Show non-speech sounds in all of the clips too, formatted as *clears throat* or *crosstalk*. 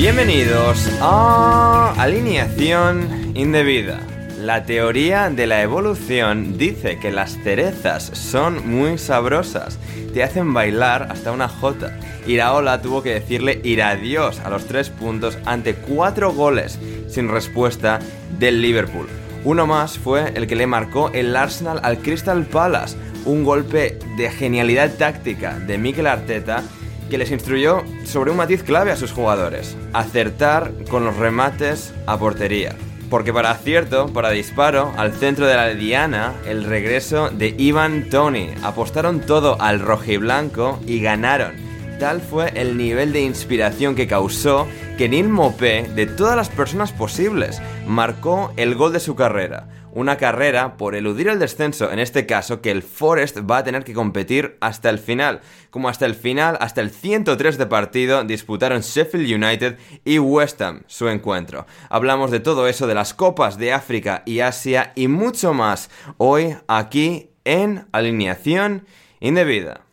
Bienvenidos a Alineación Indebida. La teoría de la evolución dice que las cerezas son muy sabrosas, te hacen bailar hasta una jota. Iraola tuvo que decirle ir adiós a los tres puntos ante cuatro goles sin respuesta del Liverpool. Uno más fue el que le marcó el Arsenal al Crystal Palace, un golpe de genialidad táctica de Mikel Arteta que les instruyó sobre un matiz clave a sus jugadores, acertar con los remates a portería. Porque para acierto, para disparo, al centro de la diana, el regreso de Ivan Tony. Apostaron todo al rojiblanco y ganaron. Tal fue el nivel de inspiración que causó que Neil Mopé, de todas las personas posibles, marcó el gol de su carrera una carrera por eludir el descenso, en este caso que el Forest va a tener que competir hasta el final. Como hasta el final, hasta el 103 de partido, disputaron Sheffield United y West Ham su encuentro. Hablamos de todo eso, de las copas de África y Asia y mucho más hoy aquí en Alineación Indebida.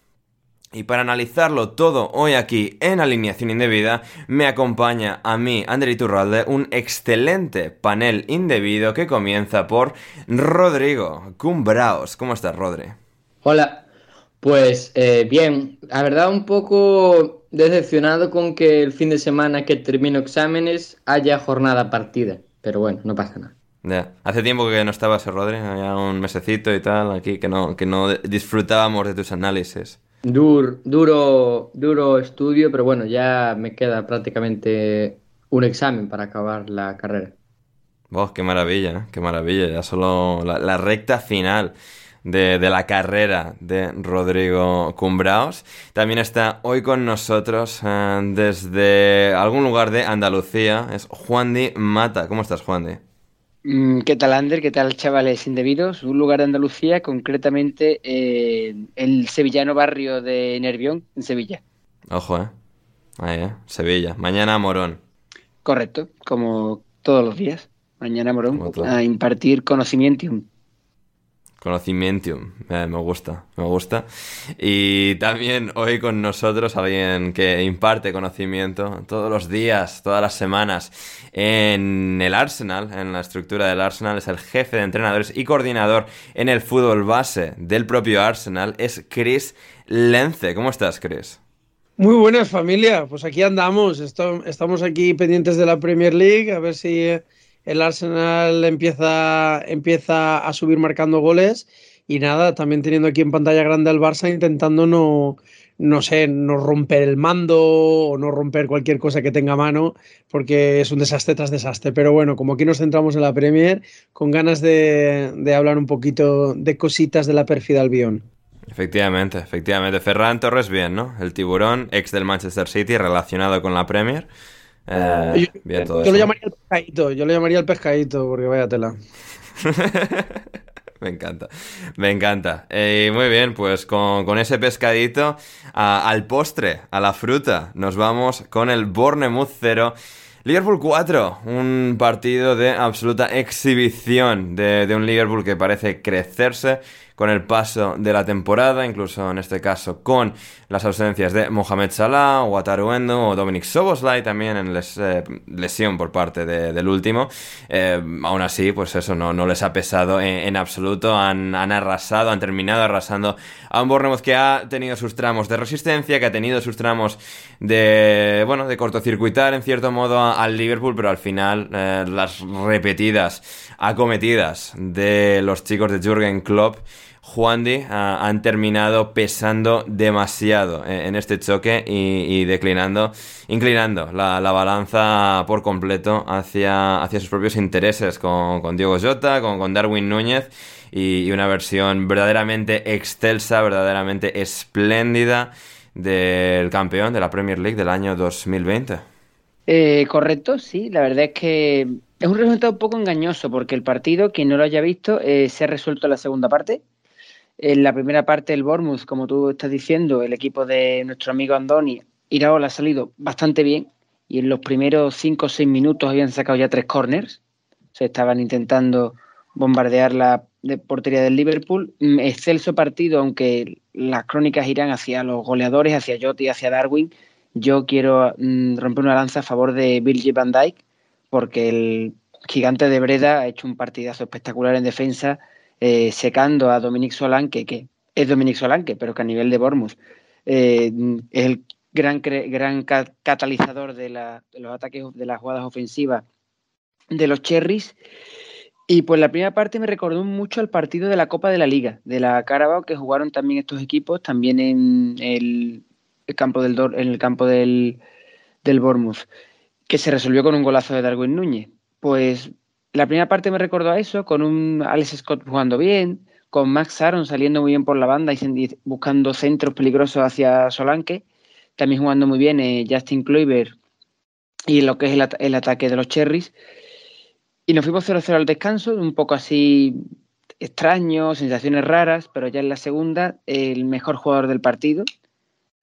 Y para analizarlo todo hoy aquí en Alineación Indebida, me acompaña a mí, André Iturralde, un excelente panel indebido que comienza por Rodrigo Cumbraos. ¿Cómo estás, Rodri? Hola, pues eh, bien, la verdad un poco decepcionado con que el fin de semana que termino exámenes haya jornada partida, pero bueno, no pasa nada. Ya. Hace tiempo que no estabas, Rodri, ya un mesecito y tal, aquí que no, que no disfrutábamos de tus análisis. Dur, duro, duro estudio, pero bueno, ya me queda prácticamente un examen para acabar la carrera. Oh, qué maravilla, ¿eh? qué maravilla. Ya solo la, recta final de, la carrera de Rodrigo Cumbraos. También está hoy con nosotros eh, desde algún lugar de Andalucía. Es Juan Di Mata. ¿Cómo estás, Juan Di? Mm, ¿Qué tal, Ander? ¿Qué tal, chavales indebidos? Un lugar de Andalucía, concretamente eh, el sevillano barrio de Nervión, en Sevilla. Ojo, ¿eh? Ahí, ¿eh? Sevilla. Mañana Morón. Correcto, como todos los días. Mañana Morón a impartir conocimiento. Conocimiento, eh, me gusta, me gusta. Y también hoy con nosotros alguien que imparte conocimiento todos los días, todas las semanas en el Arsenal, en la estructura del Arsenal, es el jefe de entrenadores y coordinador en el fútbol base del propio Arsenal, es Chris Lence. ¿Cómo estás, Chris? Muy buenas familia, pues aquí andamos, estamos aquí pendientes de la Premier League, a ver si el Arsenal empieza, empieza a subir marcando goles Y nada, también teniendo aquí en pantalla grande al Barça intentando no, no sé, no romper el mando o no romper cualquier cosa que tenga mano, porque es un desastre tras desastre. Pero bueno, como aquí nos centramos en la Premier, con ganas de, hablar un poquito de cositas de la pérfida Albión. Efectivamente, efectivamente. Ferran Torres, bien, ¿no? El tiburón, ex del Manchester City, relacionado con la Premier. Eh, yo, bien todo yo lo llamaría el pescadito, yo lo llamaría el pescadito, porque vaya tela. *laughs* me encanta, me encanta. Y muy bien, pues con, ese pescadito al postre, a la fruta, nos vamos con el Bournemouth 0. Liverpool 4, un partido de absoluta exhibición de, de un Liverpool que parece crecerse con el paso de la temporada, incluso en este caso con las ausencias de Mohamed Salah, Wataru Endo o Dominic Soboslai también en eh, lesión por parte del último. Eh, aún así, pues eso no, no les ha pesado en, absoluto, han, arrasado, han terminado arrasando a un Bournemouth que ha tenido sus tramos de resistencia, que ha tenido sus tramos de, bueno, de cortocircuitar en cierto modo al Liverpool, pero al final eh, las repetidas acometidas de los chicos de Jürgen Klopp Juan ah, han terminado pesando demasiado en, este choque y, declinando, inclinando la, balanza por completo hacia, hacia sus propios intereses con, con Diego Jota, con, con Darwin Núñez y, una versión verdaderamente excelsa, verdaderamente espléndida del campeón de la Premier League del año 2020. Eh, correcto, sí, la verdad es que es un resultado un poco engañoso porque el partido, quien no lo haya visto, eh, se ha resuelto en la segunda parte en la primera parte el Bournemouth, como tú estás diciendo, el equipo de nuestro amigo Andoni, Iraola ha salido bastante bien y en los primeros 5 o 6 minutos habían sacado ya tres corners. Se estaban intentando bombardear la portería del Liverpool. Mm, excelso partido, aunque las crónicas irán hacia los goleadores, hacia Jota y hacia Darwin. Yo quiero mm, romper una lanza a favor de Virgil van Dijk, porque el gigante de Breda ha hecho un partidazo espectacular en defensa eh, secando a Dominic Solanke, que es Dominic Solanke, pero que a nivel de Bournemouth eh, es el gran, gran catalizador de, los ataques, de las jugadas ofensivas de los Cherries. Y pues la primera parte me recordó mucho al partido de la Copa de la Liga, de la Carabao, que jugaron también estos equipos, también en el, campo del en el campo del, del Bournemouth, que se resolvió con un golazo de Darwin Núñez. Pues la primera parte me recordó a eso, con un Alex Scott jugando bien, con Max Aaron saliendo muy bien por la banda y buscando centros peligrosos hacia Solanke, también jugando muy bien eh, Justin Kluivert y lo que es el, ataque de los Cherries. Y nos fuimos 0-0 al descanso, un poco así extraño, sensaciones raras, pero ya en la segunda, el mejor jugador del partido,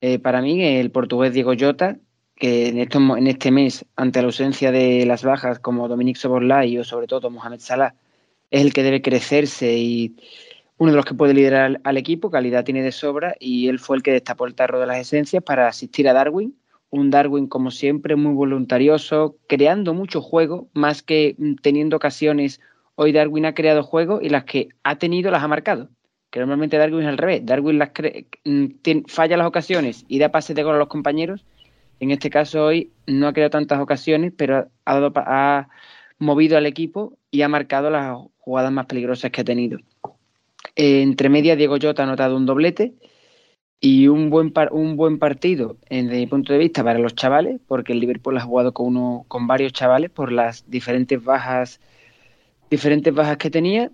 eh, para mí, el portugués Diego Jota, que en, en este mes, ante la ausencia de las bajas como Dominic Soboslai o sobre todo Mohamed Salah, es el que debe crecerse y uno de los que puede liderar al equipo, calidad tiene de sobra y él fue el que destapó el tarro de las esencias para asistir a Darwin, un Darwin como siempre muy voluntarioso, creando mucho juego, más que mm, teniendo ocasiones. Hoy Darwin ha creado juego y las que ha tenido las ha marcado. Que normalmente Darwin es al revés. Darwin las mm, falla las ocasiones y da pases de gol a los compañeros en este caso hoy no ha creado tantas ocasiones, pero ha, movido al equipo y ha marcado las jugadas más peligrosas que ha tenido. entre medias, Diego Jota ha anotado un doblete y un buen, un buen partido desde mi punto de vista para los chavales, porque el Liverpool ha jugado con, uno, con varios chavales por las diferentes bajas, diferentes bajas que tenía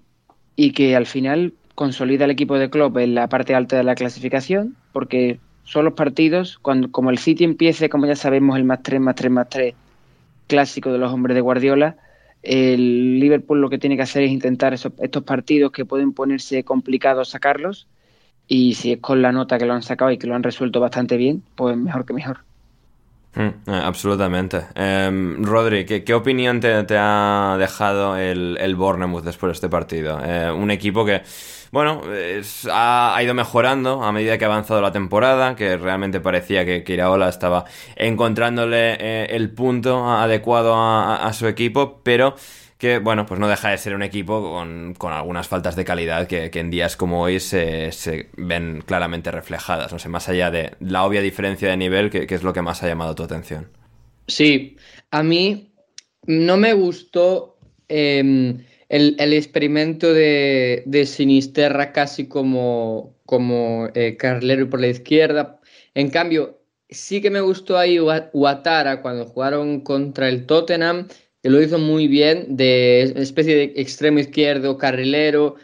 y que al final consolida el equipo de Klopp en la parte alta de la clasificación, porque son los partidos, cuando como el City empiece, como ya sabemos, el más 3, más 3, más 3 clásico de los hombres de Guardiola, el Liverpool lo que tiene que hacer es intentar estos partidos que pueden ponerse complicados sacarlos y si es con la nota que lo han sacado y que lo han resuelto bastante bien, pues mejor que mejor. Mm, eh, absolutamente. Em, Rodri, ¿qué, opinión te, ha dejado el, el Bournemouth después de este partido? Eh, un equipo que bueno, ha, ido mejorando a medida que ha avanzado la temporada, que realmente parecía que, Iraola estaba encontrándole eh, el punto adecuado a, su equipo, pero que, bueno, pues no deja de ser un equipo con, algunas faltas de calidad que, en días como hoy se, ven claramente reflejadas, no sé, más allá de la obvia diferencia de nivel, que, es lo que más ha llamado tu atención. Sí, a mí no me gustó em, el, experimento de, Sinisterra casi como, como eh, por la izquierda. En cambio, sí que me gustó ahí Uatara cuando jugaron contra el Tottenham, que lo hizo muy bien, de especie de extremo izquierdo, carrilero,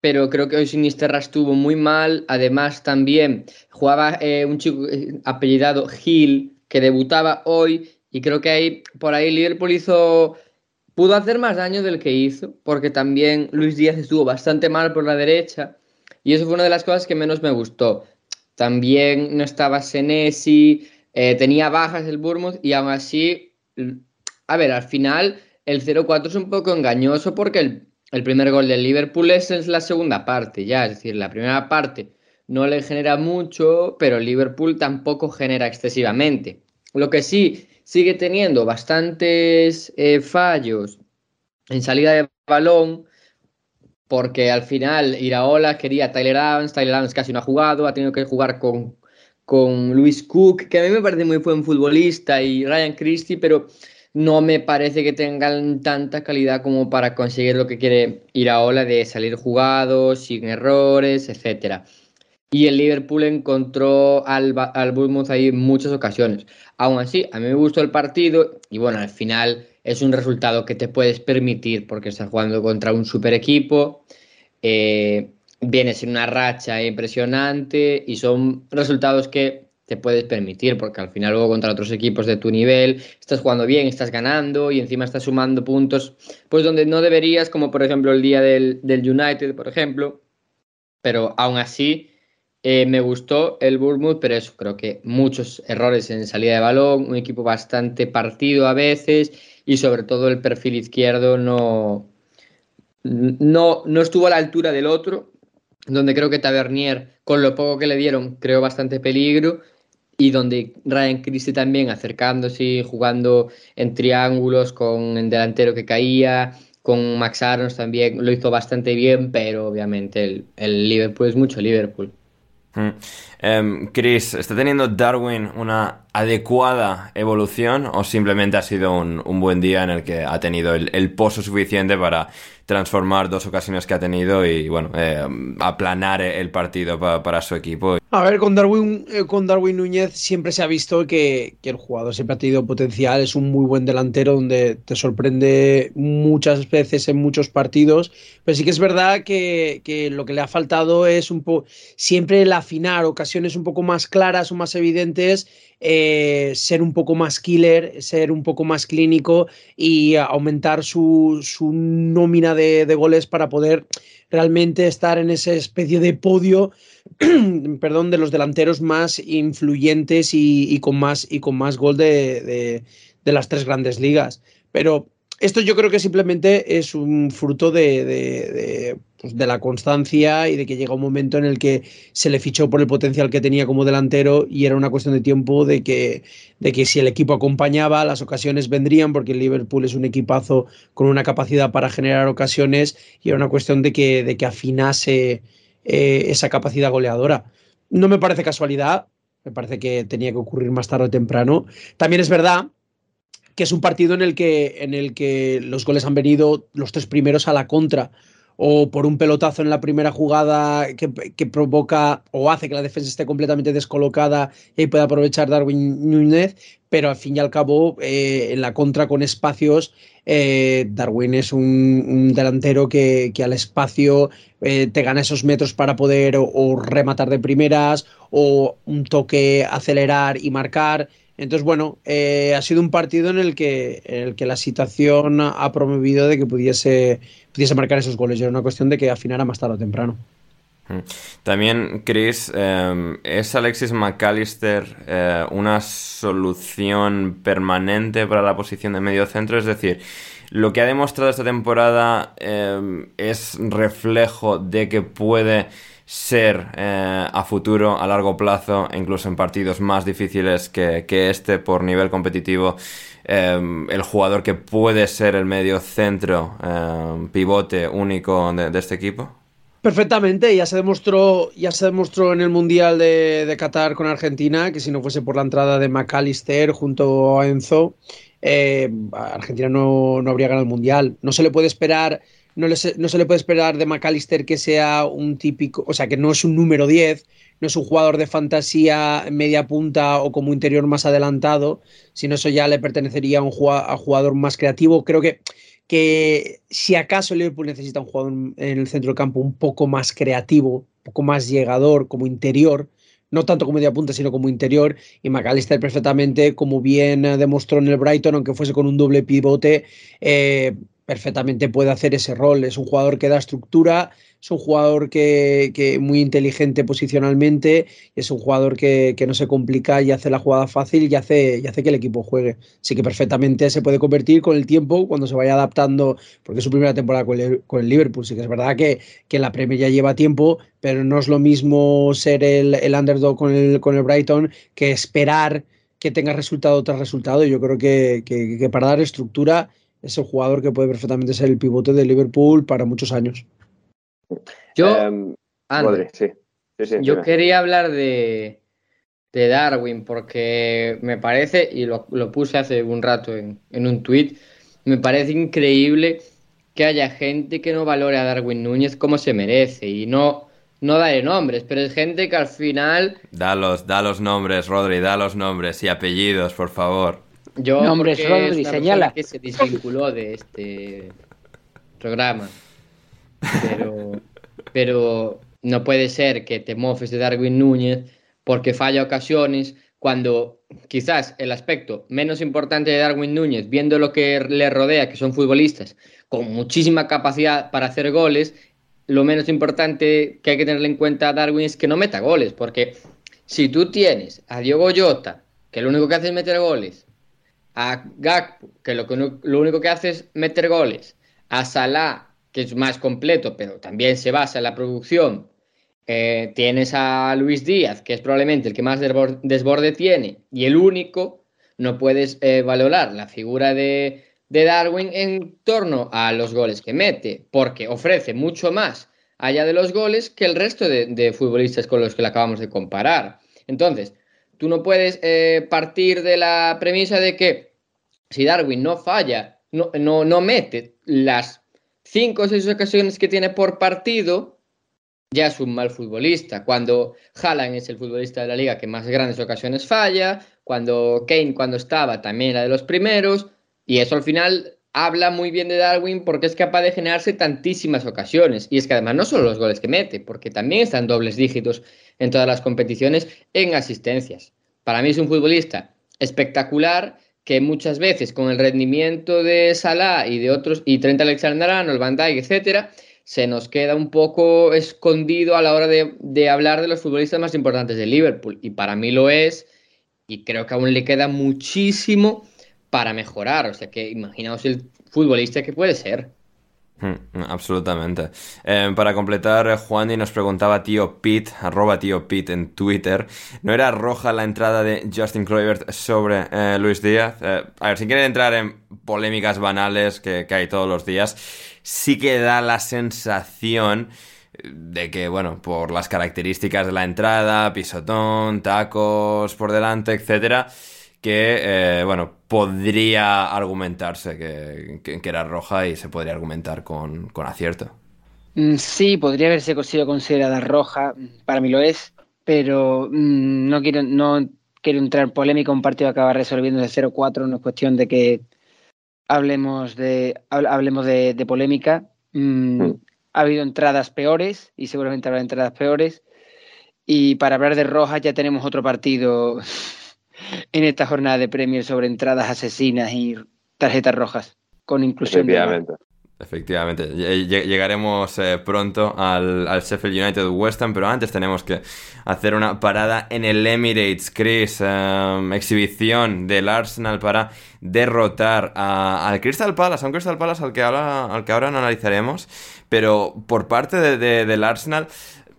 pero creo que hoy Sinisterra estuvo muy mal. Además, también jugaba eh, un chico eh, apellidado Gil, que debutaba hoy, y creo que ahí, por ahí Liverpool hizo pudo hacer más daño del que hizo, porque también Luis Díaz estuvo bastante mal por la derecha y eso fue una de las cosas que menos me gustó. También no estaba Senesi, eh, tenía bajas el Bournemouth y aún así, a ver, al final el 0-4 es un poco engañoso porque el, primer gol del Liverpool es, es la segunda parte, ya, es decir, la primera parte no le genera mucho, pero el Liverpool tampoco genera excesivamente. Lo que sí sigue teniendo bastantes eh, fallos en salida de balón, porque al final Iraola quería a Tyler Adams, Tyler Adams casi no ha jugado, ha tenido que jugar con, con Luis Cook, que a mí me parece muy buen futbolista, y Ryan Christie, pero no me parece que tengan tanta calidad como para conseguir lo que quiere Iraola de salir jugado, sin errores, etcétera. Y el Liverpool encontró al, al Bournemouth ahí en muchas ocasiones. Aún así, a mí me gustó el partido y bueno, al final es un resultado que te puedes permitir porque estás jugando contra un super equipo, eh, vienes en una racha impresionante y son resultados que te puedes permitir porque al final luego contra otros equipos de tu nivel estás jugando bien, estás ganando y encima estás sumando puntos, pues donde no deberías, como por ejemplo el día del, del United, por ejemplo, pero aún así eh, me gustó el Bournemouth, pero eso, creo que muchos errores en salida de balón, un equipo bastante partido a veces y sobre todo el perfil izquierdo no, no, no estuvo a la altura del otro, donde creo que Tavernier, con lo poco que le dieron, creó bastante peligro y donde Ryan Christie también acercándose jugando en triángulos con el delantero que caía, con Max Arons también lo hizo bastante bien, pero obviamente el, el Liverpool es mucho Liverpool. Um, Chris, ¿está teniendo Darwin una adecuada evolución o simplemente ha sido un, buen día en el que ha tenido el, pozo suficiente para transformar dos ocasiones que ha tenido y bueno, eh, aplanar el partido para su equipo? A ver, con Darwin, eh, con Darwin Núñez siempre se ha visto que, el jugador siempre ha tenido potencial, es un muy buen delantero donde te sorprende muchas veces en muchos partidos, pero sí que es verdad que, que lo que le ha faltado es un poco siempre el afinar ocasiones un poco más claras o más evidentes eh, ser un poco más killer, ser un poco más clínico y aumentar su, nómina de, goles para poder realmente estar en esa especie de podio *clears throat* perdón, de los delanteros más influyentes y, con, más, y con más gol de, de las tres grandes ligas. Pero esto yo creo que simplemente es un fruto de, pues, de, la constancia y de que llega un momento en el que se le fichó por el potencial que tenía como delantero y era una cuestión de tiempo de que, de que si el equipo acompañaba, las ocasiones vendrían, porque el Liverpool es un equipazo con una capacidad para generar ocasiones y era una cuestión de que, de que afinase eh, esa capacidad goleadora. No me parece casualidad, me parece que tenía que ocurrir más tarde o temprano. También es verdad que es un partido en el que, en el que los goles han venido los tres primeros a la contra o por un pelotazo en la primera jugada que, provoca o hace que la defensa esté completamente descolocada y pueda aprovechar Darwin Núñez, pero al fin y al cabo eh, en la contra con espacios eh, Darwin es un, delantero que, al espacio eh, te gana esos metros para poder o rematar de primeras o un toque acelerar y marcar. Entonces, bueno, ha sido un partido en el que, el que la situación ha promovido de que pudiese, pudiese marcar esos goles. Era una cuestión de que afinara más tarde o temprano. Mm. También, Chris, eh, ¿es Alexis McAllister eh, una solución permanente para la posición de medio centro? Es decir, lo que ha demostrado esta temporada es reflejo de que puede ser eh, a futuro, a largo plazo, incluso en partidos más difíciles que, este por nivel competitivo, em, el jugador que puede ser el medio centro, em, pivote único de, este equipo? Perfectamente, ya se demostró, ya se demostró en el Mundial de, Qatar con Argentina que si no fuese por la entrada de McAllister junto a Enzo, eh, Argentina no, no habría ganado el Mundial. No se le puede esperar no, no se le puede esperar de McAllister que sea un típico, o sea, que no es un número 10, no es un jugador de fantasía media punta o como interior más adelantado, sino eso ya le pertenecería a un jugador, más creativo. Creo que, que si acaso Liverpool necesita un jugador en el centro del campo un poco más creativo, un poco más llegador, como interior, no tanto como media punta, sino como interior, y McAllister perfectamente, como bien demostró en el Brighton, aunque fuese con un doble pivote, eh, perfectamente puede hacer ese rol. Es un jugador que da estructura, es un jugador que, que muy inteligente posicionalmente, es un jugador que, que, no se complica y hace la jugada fácil y hace, y hace que el equipo juegue. Así que perfectamente se puede convertir con el tiempo cuando se vaya adaptando, porque es su primera temporada con el, con el Liverpool. Sí que es verdad que, que la Premier ya lleva tiempo, pero no es lo mismo ser el, el underdog con el, con el Brighton que esperar que tenga resultado tras resultado. Yo creo que, que para dar estructura es el jugador que puede perfectamente ser el pivote de Liverpool para muchos años. Yo, em, yo quería hablar de, de, Darwin porque me parece, y lo, puse hace un rato en, un tuit, me parece increíble que haya gente que no valore a Darwin Núñez como se merece y no, no daré nombres, pero es gente que al final... Da los, da los nombres, Rodri, da los nombres y apellidos, por favor. Yo, nombres, Rodri, señala. Que se desvinculó de este programa. Pero, pero no puede ser que te mofes de Darwin Núñez porque falla ocasiones cuando quizás el aspecto menos importante de Darwin Núñez, viendo lo que le rodea, que son futbolistas con muchísima capacidad para hacer goles, lo menos importante que hay que tener en cuenta a Darwin es que no meta goles, porque si tú tienes a Diogo Jota, que lo único que hace es meter goles, a Gakpo, que lo, lo único que hace es meter goles, a Salah, que es más completo, pero también se basa en la producción. Eh, tienes a Luis Díaz, que es probablemente el que más desborde tiene, y el único, no puedes eh, valorar la figura de, Darwin en torno a los goles que mete, porque ofrece mucho más allá de los goles que el resto de, futbolistas con los que le acabamos de comparar. Entonces, tú no puedes eh, partir de la premisa de que si Darwin no falla, no, no, no mete las cinco o seis ocasiones que tiene por partido, ya es un mal futbolista. Cuando Haaland es el futbolista de la liga que más grandes ocasiones falla, cuando Kane cuando estaba también era de los primeros, y eso al final habla muy bien de Darwin porque es capaz de generarse tantísimas ocasiones. Y es que además no solo los goles que mete, porque también están dobles dígitos en todas las competiciones en asistencias. Para mí es un futbolista espectacular que muchas veces con el rendimiento de Salah y de otros, y Trent Alexander-Arnold, Van Dijk, etcétera, se nos queda un poco escondido a la hora de, de, hablar de los futbolistas más importantes de Liverpool. Y para mí lo es, y creo que aún le queda muchísimo para mejorar. O sea que imaginaos el futbolista que puede ser. Hmm, absolutamente. Eh, para completar, eh, Juan y nos preguntaba tío Pete, arroba tío Pete en Twitter, ¿no era roja la entrada de Justin Kluivert sobre eh, Luis Díaz? a ver, si quieren entrar en polémicas banales que, que, hay todos los días, sí que da la sensación de que, bueno, por las características de la entrada, pisotón, tacos por delante, etcétera, que, bueno, podría argumentarse que, era roja y se podría argumentar con, acierto. Mm, sí, podría haberse sido considerada roja, para mí lo es, pero mm, no quiero, no quiero entrar en polémica, un partido acaba resolviendo de 0-4, no es cuestión de que hablemos de, hablemos de, polémica. Mm, ha habido entradas peores y seguramente habrá entradas peores. Y para hablar de roja ya tenemos otro partido en esta jornada de premios sobre entradas asesinas y tarjetas rojas, con inclusión Efectivamente. Efectivamente, llegaremos eh, pronto al, Sheffield United West Ham, pero antes tenemos que hacer una parada en el Emirates, Chris, em, exhibición del Arsenal para derrotar al Crystal Palace, a un Crystal Palace al que ahora, al que ahora analizaremos, pero por parte del Arsenal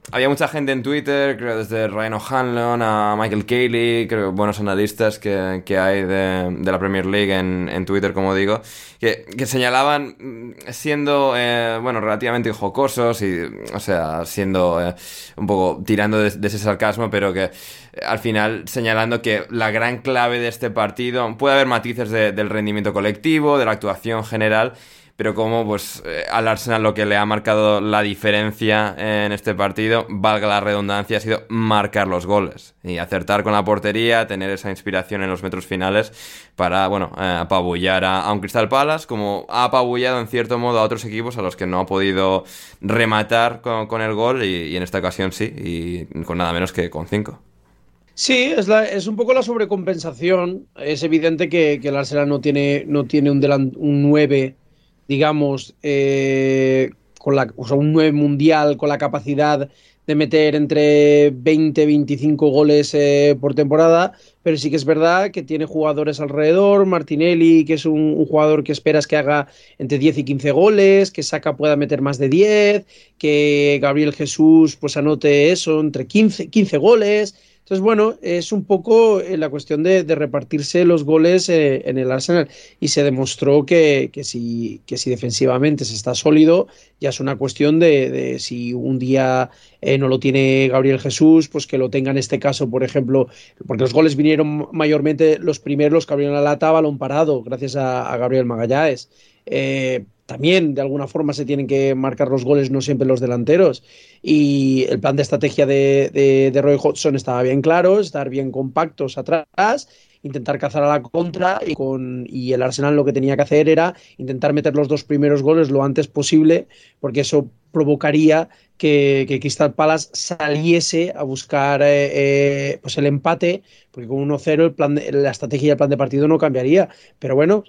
había mucha gente en Twitter, creo desde Ryan O'Hanlon a Michael Cayley, creo buenos analistas que, que hay de, de, la Premier League en, en Twitter, como digo, que, que señalaban siendo, eh, bueno, relativamente jocosos y, o sea, siendo eh, un poco tirando de, ese sarcasmo, pero que eh, al final señalando que la gran clave de este partido, puede haber matices del rendimiento colectivo, de la actuación general, pero como pues eh, al Arsenal lo que le ha marcado la diferencia en este partido, valga la redundancia, ha sido marcar los goles y acertar con la portería, tener esa inspiración en los metros finales para, bueno, eh, apabullar a, un Crystal Palace, como ha apabullado en cierto modo a otros equipos a los que no ha podido rematar con, el gol y, en esta ocasión sí, y con nada menos que con cinco. Sí, es, es un poco la sobrecompensación. Es evidente que, el Arsenal no tiene, no tiene un, un 9, digamos, eh, con la, un 9 mundial con la capacidad de meter entre 20 y 25 goles eh, por temporada, pero sí que es verdad que tiene jugadores alrededor, Martinelli, que es un, jugador que esperas que haga entre 10 y 15 goles, que Saca pueda meter más de 10, que Gabriel Jesús pues anote eso, entre 15, 15 goles, entonces, bueno, es un poco eh, la cuestión de, repartirse los goles eh, en el Arsenal. Y se demostró que, que, si, que si defensivamente se está sólido, ya es una cuestión de, si un día eh, no lo tiene Gabriel Jesús, pues que lo tenga en este caso, por ejemplo, porque los goles vinieron mayormente los primeros que abrieron la lata balón parado, gracias a, Gabriel Magallanes también de alguna forma se tienen que marcar los goles, no siempre los delanteros. Y el plan de estrategia de, de, Roy Hodgson estaba bien claro, estar bien compactos atrás, intentar cazar a la contra y, con, y el Arsenal lo que tenía que hacer era intentar meter los dos primeros goles lo antes posible, porque eso provocaría que, que Crystal Palace saliese a buscar eh, eh, pues el empate, porque con 1-0 el plan la estrategia y el plan de partido no cambiaría. Pero bueno,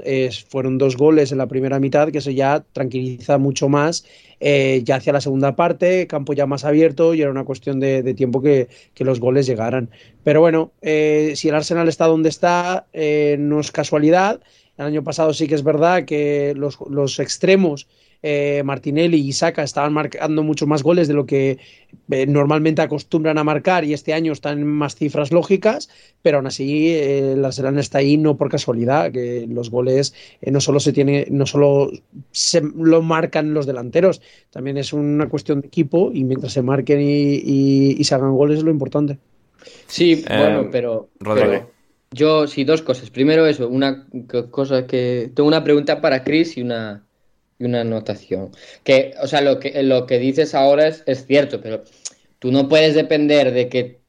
fueron dos goles en la primera mitad, que eso ya tranquiliza mucho más. Eh, ya hacia la segunda parte, campo ya más abierto y era una cuestión de, tiempo que, que, los goles llegaran. Pero bueno, si el Arsenal está donde está, no es casualidad. El año pasado sí que es verdad que los extremos eh, Martinelli y Saka estaban marcando mucho más goles de lo que eh, normalmente acostumbran a marcar y este año están en más cifras lógicas, pero aún así eh, la Serana está ahí no por casualidad, que los goles no solo se tiene, no solo se lo marcan los delanteros, también es una cuestión de equipo y mientras se marquen y, se hagan goles es lo importante. Sí, bueno, pero, pero, yo sí dos cosas. Primero eso, una cosa que tengo una pregunta para Chris y una una anotación. Que, o sea, lo que, lo que dices ahora es, es cierto, pero tú no puedes depender de que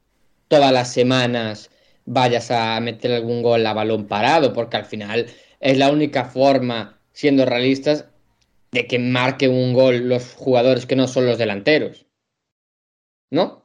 todas las semanas vayas a meter algún gol a balón parado, porque al final es la única forma, siendo realistas, de que marquen un gol los jugadores que no son los delanteros. ¿No?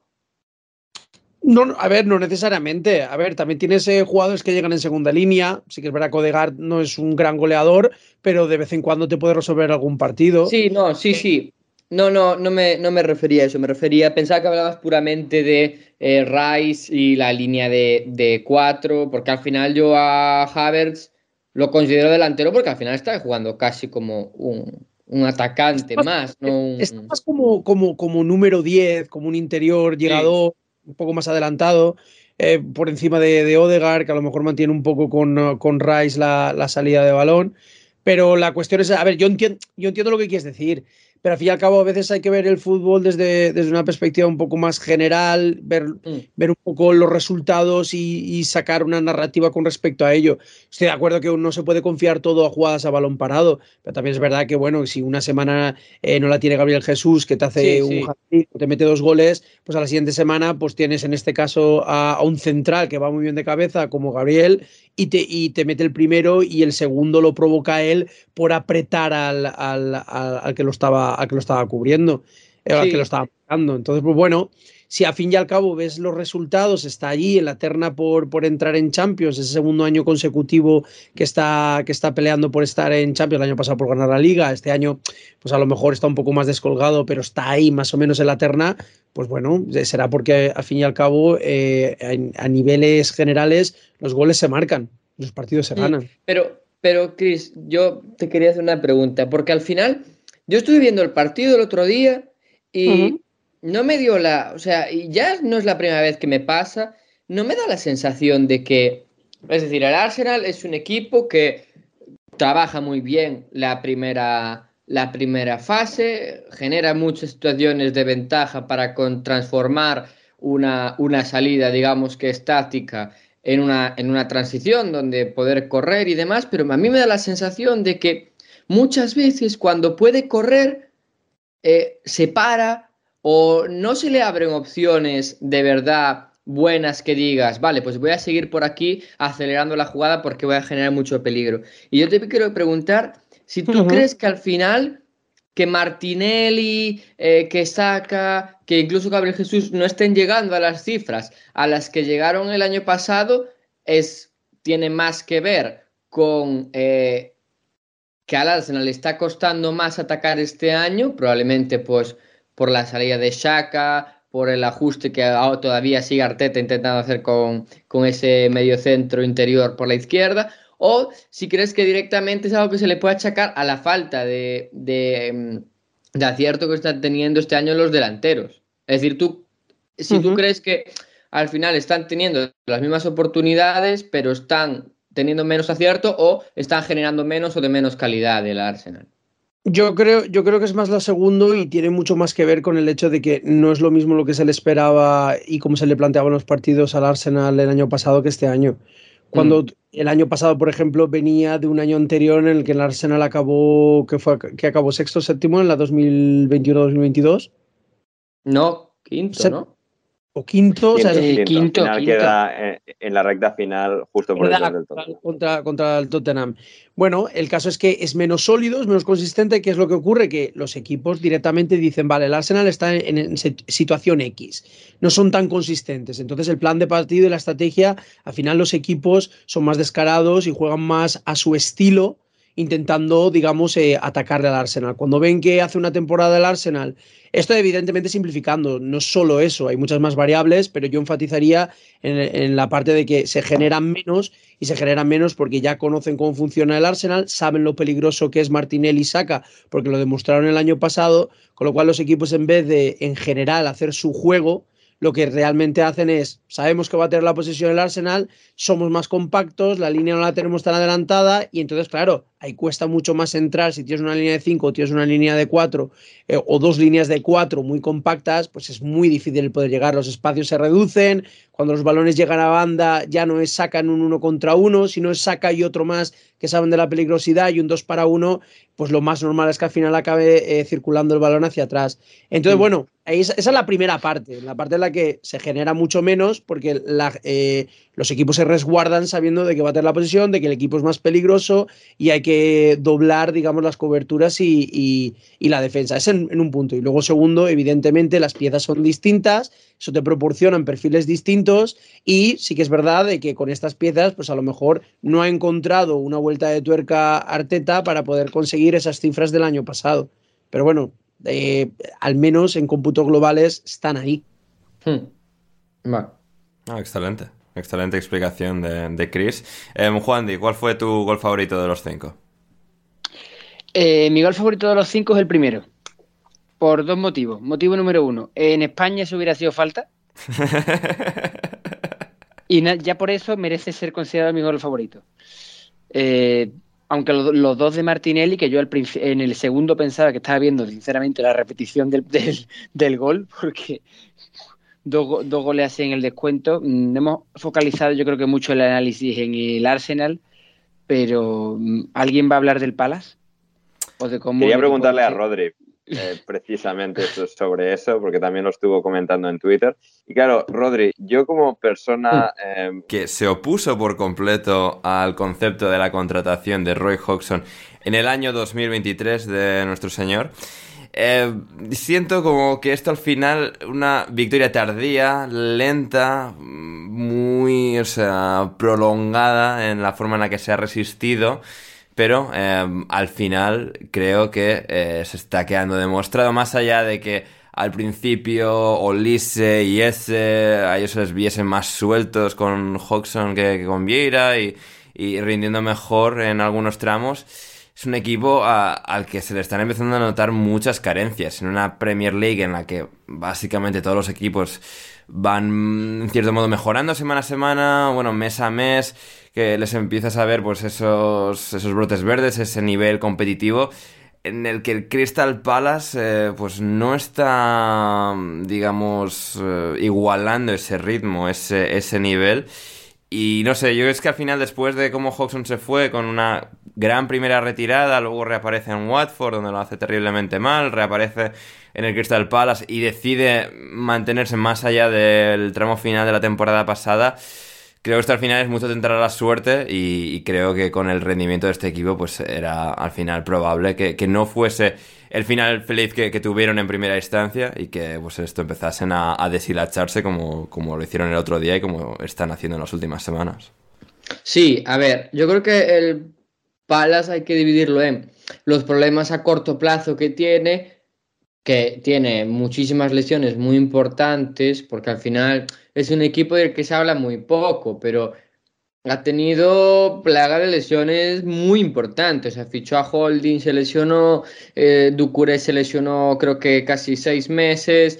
No, a ver, no necesariamente. A ver, también tienes eh, jugadores que llegan en segunda línea. Sí que es verdad que Odegaard no es un gran goleador, pero de vez en cuando te puede resolver algún partido. Sí, no, sí, sí. No, no, no me, no me refería a eso. Me refería, pensaba que hablabas puramente de eh, Rice y la línea de, de cuatro, porque al final yo a Havertz lo considero delantero porque al final está jugando casi como un, un atacante más, ¿no? Está más como, como, como número 10, como un interior llegador un poco más adelantado, eh, por encima de, de, Odegaard, que a lo mejor mantiene un poco con, con Rice la, la, salida de balón. Pero la cuestión es, a ver, yo yo entiendo lo que quieres decir pero al fin y al cabo a veces hay que ver el fútbol desde, desde una perspectiva un poco más general, ver, mm. ver un poco los resultados y, sacar una narrativa con respecto a ello. Estoy de acuerdo que no se puede confiar todo a jugadas a balón parado, pero también es verdad que, bueno, si una semana eh, no la tiene Gabriel Jesús, que te hace un sí. te mete dos goles, pues a la siguiente semana pues tienes en este caso a, un central que va muy bien de cabeza como Gabriel y te, y te mete el primero y el segundo lo provoca él por apretar al, al, al que lo estaba a que lo estaba cubriendo, era que lo estaba pagando. Entonces, pues bueno, si a fin y al cabo ves los resultados, está allí en la terna por, por entrar en Champions, ese segundo año consecutivo que está, que está peleando por estar en Champions, el año pasado por ganar la liga, este año pues a lo mejor está un poco más descolgado, pero está ahí más o menos en la terna, pues bueno, será porque a fin y al cabo eh, a, niveles generales los goles se marcan, los partidos se ganan. Pero, pero Chris, yo te quería hacer una pregunta, porque al final yo estuve viendo el partido el otro día y no me dio la, o sea, y ya no es la primera vez que me pasa, no me da la sensación de que, es decir, el Arsenal es un equipo que trabaja muy bien la primera, la primera fase, genera muchas situaciones de ventaja para transformar una, una salida, digamos que estática, en una, en una transición donde poder correr y demás, pero a mí me da la sensación de que muchas veces cuando puede correr, eh, se para o no se le abren opciones de verdad buenas que digas, vale, pues voy a seguir por aquí acelerando la jugada porque voy a generar mucho peligro. Y yo te quiero preguntar si tú crees que al final que Martinelli, eh, que Saca, que incluso Gabriel Jesús no estén llegando a las cifras a las que llegaron el año pasado, es, tiene más que ver con eh, que al Arsenal le está costando más atacar este año, probablemente pues por la salida de Shaka, por el ajuste que todavía sigue Arteta intentando hacer con, con ese medio centro interior por la izquierda, o si crees que directamente es algo que se le puede achacar a la falta de, de, mm, acierto que están teniendo este año los delanteros. Es decir, tú, si tú crees que al final están teniendo las mismas oportunidades, pero están teniendo menos acierto o están generando menos o de menos calidad el Arsenal. Yo creo, yo creo que es más la segunda y tiene mucho más que ver con el hecho de que no es lo mismo lo que se le esperaba y cómo se le planteaban los partidos al Arsenal el año pasado que este año. Cuando mm. el año pasado, por ejemplo, venía de un año anterior en el que el Arsenal acabó, que fue que acabó sexto, séptimo en la 2021-2022. No, quinto, ¿no? O quinto, o sea, quinto, quinto, final queda en la recta final justo por detrás del Tottenham. Contra, contra, el Tottenham. Bueno, el caso es que es menos sólido, es menos consistente. ¿Qué es lo que ocurre? Que los equipos directamente dicen, vale, el Arsenal está en, situación X, no son tan consistentes. Entonces el plan de partido y la estrategia, al final los equipos son más descarados y juegan más a su estilo intentando, digamos, eh, atacarle al Arsenal. Cuando ven que hace una temporada el Arsenal esto evidentemente simplificando, no solo eso, hay muchas más variables, pero yo enfatizaría en, la parte de que se generan menos y se generan menos porque ya conocen cómo funciona el Arsenal, saben lo peligroso que es Martinelli Saca, porque lo demostraron el año pasado, con lo cual los equipos en vez de en general hacer su juego, lo que realmente hacen es, sabemos que va a tener la posesión el Arsenal, somos más compactos, la línea no la tenemos tan adelantada y entonces, claro, ahí cuesta mucho más entrar si tienes una línea de 5 o tienes una línea de 4 eh, o dos líneas de 4 muy compactas, pues es muy difícil poder llegar, los espacios se reducen, cuando los balones llegan a banda ya no es sacan un uno contra uno, sino es saca y otro más que saben de la peligrosidad y un 2 para 1, pues lo más normal es que al final acabe eh, circulando el balón hacia atrás. Entonces, mm. bueno, esa, es la primera parte, la parte en la que se genera mucho menos porque eh, los equipos se resguardan sabiendo de que va a tener la posición, de que el equipo es más peligroso y hay que doblar, digamos, las coberturas y, la defensa. Es en, en, un punto. Y luego, segundo, evidentemente, las piezas son distintas, eso te proporcionan perfiles distintos y sí que es verdad de que con estas piezas, pues a lo mejor no ha encontrado una vuelta de tuerca Arteta para poder conseguir esas cifras del año pasado. Pero bueno, eh, al menos en cómputos globales están ahí. Hmm. Ah, excelente. Excelente explicación de, Chris. Eh, Juan Di, ¿cuál fue tu gol favorito de los cinco? Eh, mi gol favorito de los cinco es el primero. Por dos motivos. Motivo número uno. En España eso hubiera sido falta. *laughs* y ya por eso merece ser considerado mi gol favorito. Eh, aunque los, dos de Martinelli, que yo en el segundo pensaba que estaba viendo sinceramente la repetición del, del, gol, porque dos, dos, goles así en el descuento. Mm, hemos focalizado yo creo que mucho el análisis en el Arsenal, pero mm, ¿alguien va a hablar del Palace? ¿O de cómo Quería preguntarle a Rodri, *laughs* eh, precisamente sobre eso, porque también lo estuvo comentando en Twitter. Y claro, Rodri, yo como persona... Em, que se opuso por completo al concepto de la contratación de Roy Hodgson en el año 2023 de nuestro señor, eh, siento como que esto al final, una victoria tardía, lenta, muy, o sea, prolongada en la forma en la que se ha resistido pero em, al final creo que eh, se está quedando demostrado más allá de que al principio Olise y ese a ellos se les viesen más sueltos con Hodgson que, con Vieira y, rindiendo mejor en algunos tramos. Es un equipo al que se le están empezando a notar muchas carencias. En una Premier League en la que básicamente todos los equipos van en cierto modo mejorando semana a semana, bueno, mes a mes que les empiezas a ver pues esos, esos brotes verdes, ese nivel competitivo en el que el Crystal Palace eh, pues no está digamos eh, igualando ese ritmo, ese, ese nivel y no sé, yo es que al final, después de cómo Hodgson se fue con una gran primera retirada, luego reaparece en Watford, donde lo hace terriblemente mal, reaparece en el Crystal Palace y decide mantenerse más allá del tramo final de la temporada pasada. Creo que esto al final es mucho tentar a la suerte y, creo que con el rendimiento de este equipo, pues era al final probable que, que no fuese el final feliz que, tuvieron en primera instancia y que pues esto empezasen a, deshilacharse como, como lo hicieron el otro día y como están haciendo en las últimas semanas. Sí, a ver, yo creo que el Palas hay que dividirlo en los problemas a corto plazo que tiene, que tiene muchísimas lesiones muy importantes, porque al final es un equipo del que se habla muy poco, pero ha tenido plaga de lesiones muy importantes. O sea, fichó a Holding, se lesionó, eh, Ducure se lesionó creo que casi seis meses.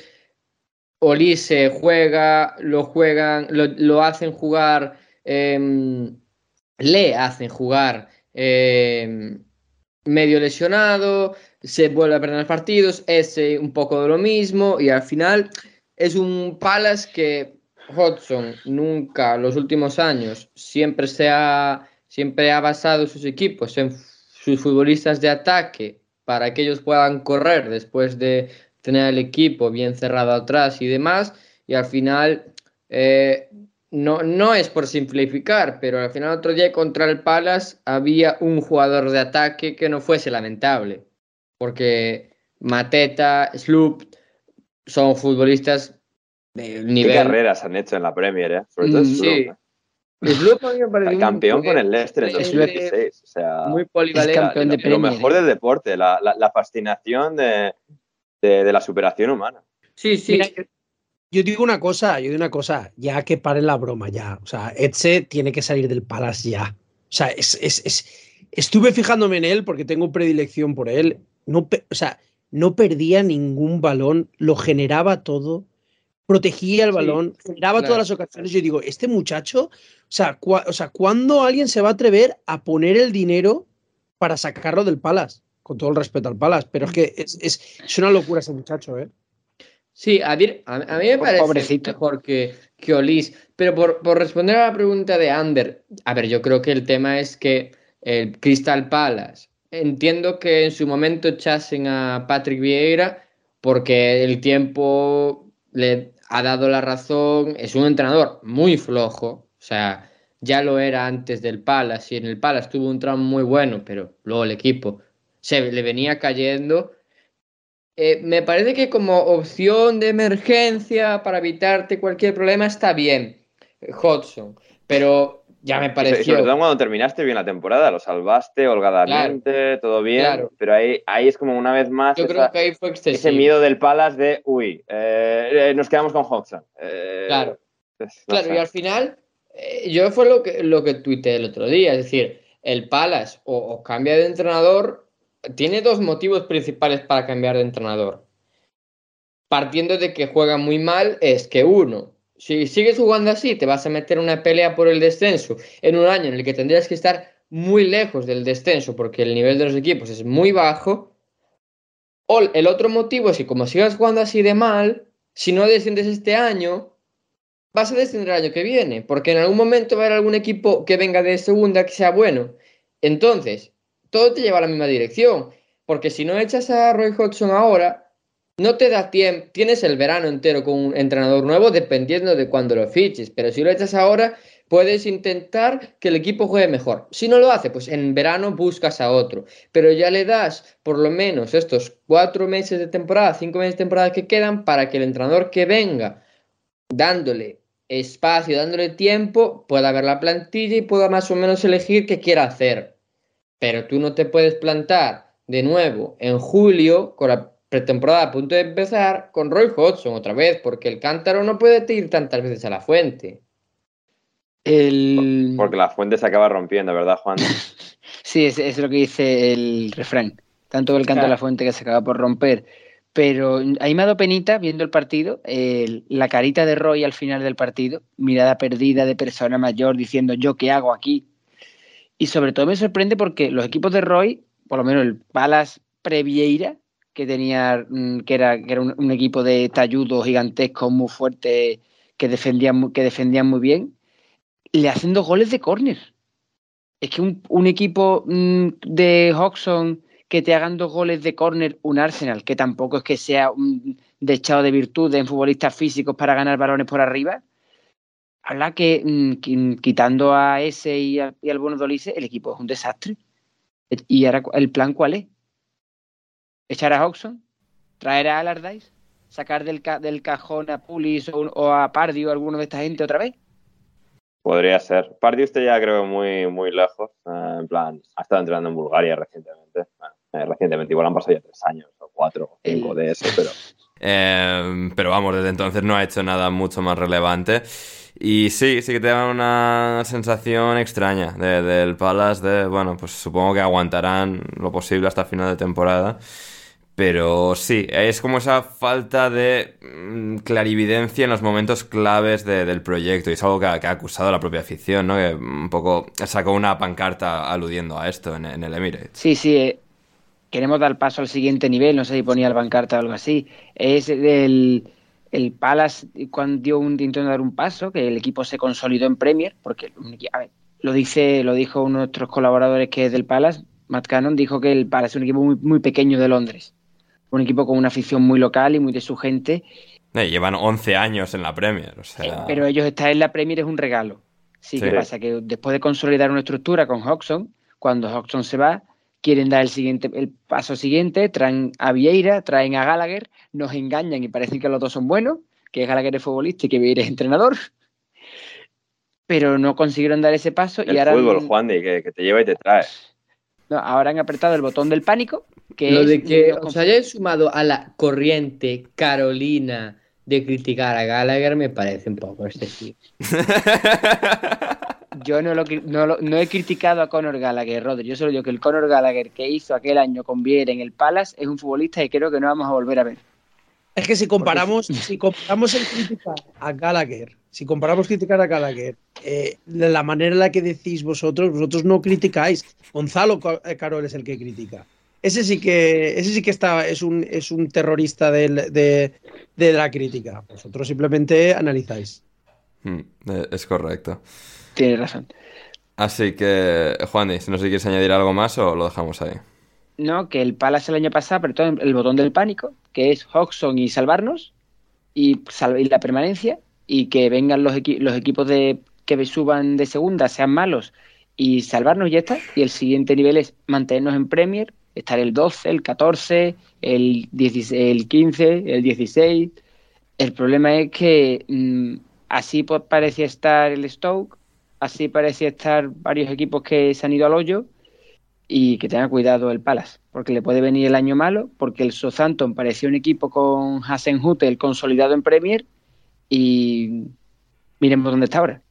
Olise juega, lo juegan, lo, hacen jugar, em, le hacen jugar em, medio lesionado, se vuelve a perder partidos, ese un poco de lo mismo y al final es un Palace que Hodgson nunca, los últimos años, siempre se ha, siempre ha basado sus equipos en sus futbolistas de ataque para que ellos puedan correr después de tener el equipo bien cerrado atrás y demás. Y al final, eh, no, no es por simplificar, pero al final otro día contra el Palace había un jugador de ataque que no fuese lamentable. Porque Mateta, Sloop son futbolistas ¿Qué carreras han hecho en la Premier, eh? Sobre todo mm, sí. El campeón con el Leicester en 2016. O sea, muy polivalente. Campeón de lo mejor del deporte, la, la, fascinación de, de, la superación humana. Sí, sí. yo digo una cosa, yo digo una cosa, ya que pare la broma ya. O sea, Etze tiene que salir del Palace ya. O sea, es, es, es, estuve fijándome en él porque tengo predilección por él. No, o sea, no perdía ningún balón, lo generaba todo protegía el balón, generaba todas las ocasiones. Yo digo, este muchacho, o sea, o sea, ¿cuándo alguien se va a atrever a poner el dinero para sacarlo del Palas? Con todo el respeto al Palas, pero es que es, es, una locura ese muchacho, ¿eh? Sí, a, mí, a mí me parece mejor que, que Olis, pero por, por, responder a la pregunta de Ander, a ver, yo creo que el tema es que el Crystal Palace, entiendo que en su momento echasen a Patrick Vieira porque el tiempo le ha dado la razón, es un entrenador muy flojo, o sea, ya lo era antes del Palace y en el Palace tuvo un tramo muy bueno, pero luego el equipo se le venía cayendo. Eh, me parece que como opción de emergencia para evitarte cualquier problema está bien, Hodgson, pero ya me pareció. sobre todo cuando terminaste bien la temporada, lo salvaste holgadamente, todo bien, pero ahí, ahí es como una vez más Yo creo que ahí fue ese miedo del Palace de, uy, eh, eh, nos quedamos con Hodgson. Eh, claro, claro y al final, yo fue lo que, lo que tuiteé el otro día, es decir, el Palace o cambia de entrenador, tiene dos motivos principales para cambiar de entrenador. Partiendo de que juega muy mal, es que uno, si sigues jugando así, te vas a meter una pelea por el descenso en un año en el que tendrías que estar muy lejos del descenso porque el nivel de los equipos es muy bajo. O el otro motivo es que como sigas jugando así de mal, si no desciendes este año, vas a descender el año que viene, porque en algún momento va a haber algún equipo que venga de segunda que sea bueno. Entonces, todo te lleva a la misma dirección, porque si no echas a Roy Hodgson ahora, no te da tiempo, tienes el verano entero con un entrenador nuevo dependiendo de cuándo lo fiches, pero si lo echas ahora, puedes intentar que el equipo juegue mejor. Si no lo hace, pues en verano buscas a otro, pero ya le das por lo menos estos cuatro meses de temporada, cinco meses de temporada que quedan para que el entrenador que venga dándole espacio, dándole tiempo, pueda ver la plantilla y pueda más o menos elegir qué quiere hacer. Pero tú no te puedes plantar de nuevo en julio con la pretemporada a punto de empezar con Roy Hodgson otra vez, porque el cántaro no puede ir tantas veces a la fuente. Porque la fuente se acaba rompiendo, ¿verdad, Juan? *laughs* sí, es, es, lo que dice el refrán. Tanto el canto de la fuente que se acaba por romper. Pero ahí me ha dado penita viendo el partido, la carita de Roy al final del partido, mirada perdida de persona mayor diciendo yo qué hago aquí. Y sobre todo me sorprende porque los equipos de Roy, por lo menos el Palas Previeira, que tenía mm, que era, que era un, equipo de talludos gigantescos muy fuerte que defendían, que defendían muy bien. le hacen dos goles de córner. Es que un, equipo mm, de Hodgson que te hagan dos goles de córner, un Arsenal, que tampoco es que sea un dechado de virtud en futbolistas físicos para ganar balones por arriba, habla que mm, quitando a ese y, al Bono Dolice, el equipo es un desastre. ¿Y ahora el plan cuál es? ¿Echar a Hodgson? ¿Traer a Allardyce? ¿Sacar del, del cajón a Pulis o, a Pardio o alguno de esta gente otra vez? Podría ser. Pardio usted ya creo muy, muy lejos. Eh, en plan, ha estado entrenando en Bulgaria recientemente. Eh, recientemente, igual han pasado ya tres años o cuatro o cinco de eso, pero... *laughs* Eh, pero vamos, desde entonces no ha hecho nada mucho más relevante. Y sí, sí que te da una sensación extraña del Palace de, bueno, pues supongo que aguantarán lo posible hasta el final de temporada. Pero sí, es como esa falta de mm, clarividencia en los momentos claves del proyecto. Y es algo que ha, acusado la propia afición, ¿no? Que un poco sacó una pancarta aludiendo a esto en, el Emirates. Sí, sí. Eh, queremos dar paso al siguiente nivel. No sé si ponía el pancarta o algo así. Es el el Palace cuando dio un intento de dar un paso, que el equipo se consolidó en Premier, porque lo dice, lo dijo uno de nuestros colaboradores que es del Palace, Matt Cannon, dijo que el Palace es un equipo muy, muy pequeño de Londres, un equipo con una afición muy local y muy de su gente. Eh, llevan 11 años en la Premier, o sea... pero ellos estar en la Premier es un regalo. Sí, ¿qué pasa? Que después de consolidar una estructura con Hodgson, cuando Hodgson se va, quieren dar el siguiente, el paso siguiente, traen a Vieira, traen a Gallagher, nos engañan y parecen que los dos son buenos, que Gallagher es futbolista y que Vieira es entrenador, pero no consiguieron dar ese paso el y ahora... fútbol, Juan, de que, te lleva y te trae. No, ahora han apretado el botón del pánico, que Lo de que os hayáis sumado a la corriente Carolina de criticar a Gallagher me parece un poco excesivo. *laughs* Yo no, lo, no, he criticado a Conor Gallagher, Rodri. Yo solo digo que el Conor Gallagher que hizo aquel año con Viera en el Palace es un futbolista y creo que no vamos a volver a ver. Es que si comparamos, si comparamos el criticar a Gallagher, si comparamos criticar a Gallagher, eh, la manera en la que decís vosotros, vosotros no criticáis. Gonzalo eh, Carol es el que critica. Ese sí que, ese sí que está, es un, es un terrorista de, de la crítica. Vosotros simplemente analizáis. Hmm, eh, es correcto. Tienes razón. Así que, Juan, si no sé si quieres añadir algo más o lo dejamos ahí. No, que el Palace el año pasado apretó el botón del pánico, que es Hodgson y salvarnos, y, la permanencia, y que vengan los, equipos de que suban de segunda, sean malos, y salvarnos ya está. Y el siguiente nivel es mantenernos en Premier, estar el 12, el 14, el, 16, el 15, el 16. El problema es que mm, así pues, parecía estar el Stoke, Así parecía estar varios equipos que se han ido al hoyo y que tenga cuidado el Palace, porque le puede venir el año malo, porque el Southampton parecía un equipo con Hasenhutel consolidado en Premier y miremos dónde está ahora.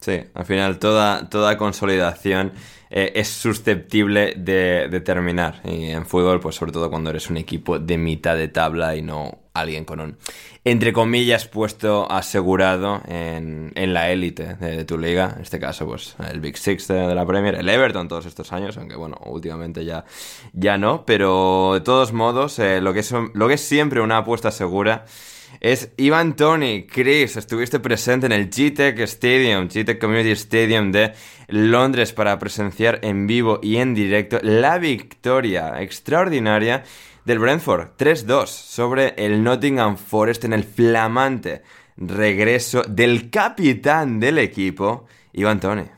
Sí, al final toda, toda consolidación eh, es susceptible de, terminar. Y en fútbol, pues sobre todo cuando eres un equipo de mitad de tabla y no alguien con un, entre comillas, puesto asegurado en, la élite de, tu liga. En este caso, pues el Big Six de, la Premier, el Everton todos estos años, aunque bueno, últimamente ya, ya no. Pero de todos modos, eh, lo, que es, lo que es siempre una apuesta segura es Ivan Tony. Chris, estuviste presente en el GTEC Stadium, GTEC Community Stadium de Londres para presenciar en vivo y en directo la victoria extraordinaria del Brentford 3-2 sobre el Nottingham Forest en el flamante regreso del capitán del equipo, Ivan Tony.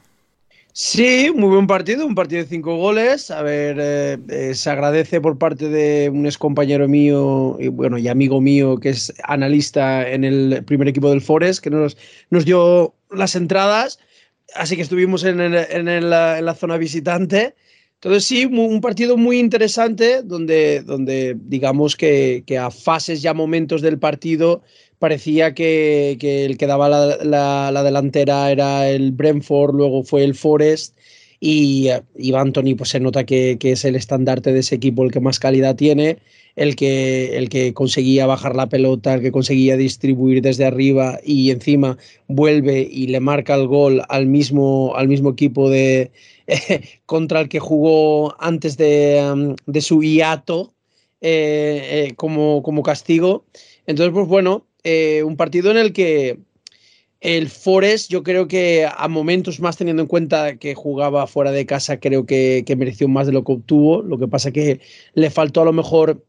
Sí, muy buen partido, un partido de cinco goles. A ver, eh, eh, se agradece por parte de un ex compañero mío y bueno, y amigo mío que es analista en el primer equipo del Forest, que nos, dio las entradas. Así que estuvimos en, en, la, zona visitante. Entonces sí, un partido muy interesante donde, donde digamos que, que a fases ya momentos del partido parecía que, el que daba la, delantera era el Brentford, luego fue el Forest y, y Anthony pues se nota que, es el estandarte de ese equipo, el que más calidad tiene, el que, el que conseguía bajar la pelota, el que conseguía distribuir desde arriba y encima vuelve y le marca el gol al mismo, al mismo equipo de, *laughs* contra el que jugó antes de, um, su hiato eh, eh, como, como castigo. Entonces, pues bueno, eh, un partido en el que El Forest, yo creo que a momentos más teniendo en cuenta que jugaba fuera de casa, creo que, mereció más de lo que obtuvo. Lo que pasa que le faltó a lo mejor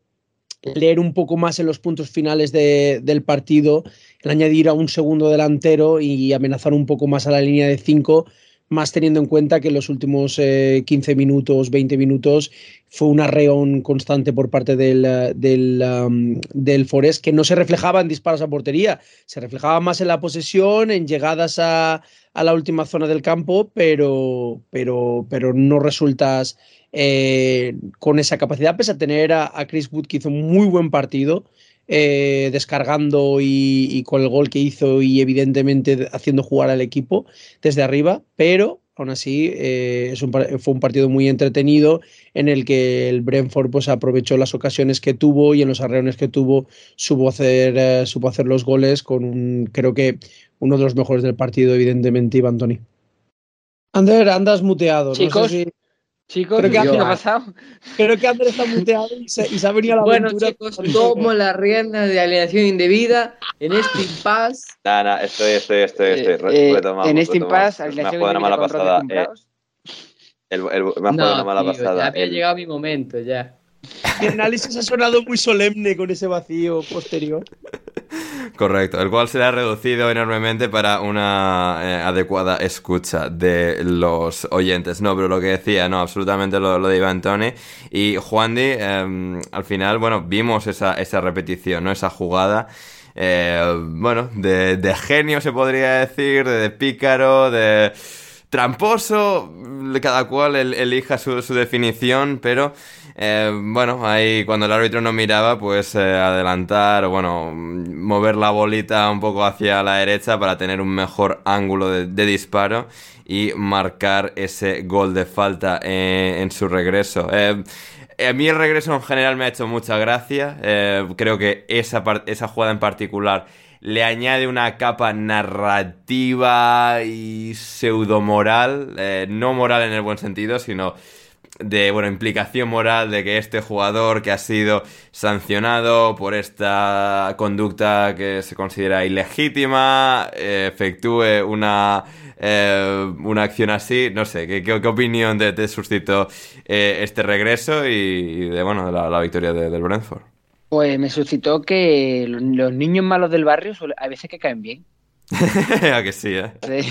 leer un poco más en los puntos finales de, del partido, el añadir a un segundo delantero y amenazar un poco más a la línea de 5 más teniendo en cuenta que en los últimos 15 eh, minutos, 20 minutos, fue un arreón constante por parte del, eh, del, del, Forest que no se reflejaba en disparos a portería, se reflejaba más en la posesión, en llegadas a, a la última zona del campo, pero, pero, pero no resultas eh, con esa capacidad, pese a tener a Chris Wood que hizo un muy buen partido. Eh, descargando y, con el gol que hizo y evidentemente haciendo jugar al equipo desde arriba, pero aún así eh, es un, fue un partido muy entretenido en el que el Brentford pues, aprovechó las ocasiones que tuvo y en los arreones que tuvo supo hacer, eh, supo hacer los goles con un, creo que uno de los mejores del partido, evidentemente, Iván Toni. Ander, andas muteado. Chicos, Chicos, creo que, Andrés, ha pasado? creo que Andrés está muteado y se, y se ha venido a la Bueno, chicos, tomo la rienda de alienación indebida en este impasse. Nada, nada, estoy, estoy, estoy, estoy. Eh, eh, en este impasse, alienación indebida mala pasada. Eh, el, el, me ha no, una mala tío, pasada. Ya había el, llegado mi momento, ya. Mi análisis ha sonado muy solemne con ese vacío posterior. Correcto, el cual será reducido enormemente para una eh, adecuada escucha de los oyentes. No, pero lo que decía, no, absolutamente lo, lo de Iván Tony. Y Juan Di, eh, al final, bueno, vimos esa, repetición, ¿no? Esa jugada. Eh, bueno, de, de, genio se podría decir, de, pícaro, de tramposo, cada cual el, elija su definición, pero eh, bueno, ahí cuando el árbitro no miraba, pues eh, adelantar o bueno, mover la bolita un poco hacia la derecha para tener un mejor ángulo de, disparo y marcar ese gol de falta eh, en su regreso. A mí el regreso en general me ha hecho mucha gracia. Creo que esa, esa jugada en particular le añade una capa narrativa y pseudomoral. Eh, no moral en el buen sentido, sino de bueno, implicación moral de que este jugador que ha sido sancionado por esta conducta que se considera ilegítima eh, efectúe una, eh, una acción así. No sé, ¿qué, qué, qué opinión te, te suscitó eh, este regreso y, y, de bueno, la, la victoria de, del Brentford? Pues me suscitó que los niños malos del barrio a veces que caen bien. *laughs* ¿A que sí, eh? Sí.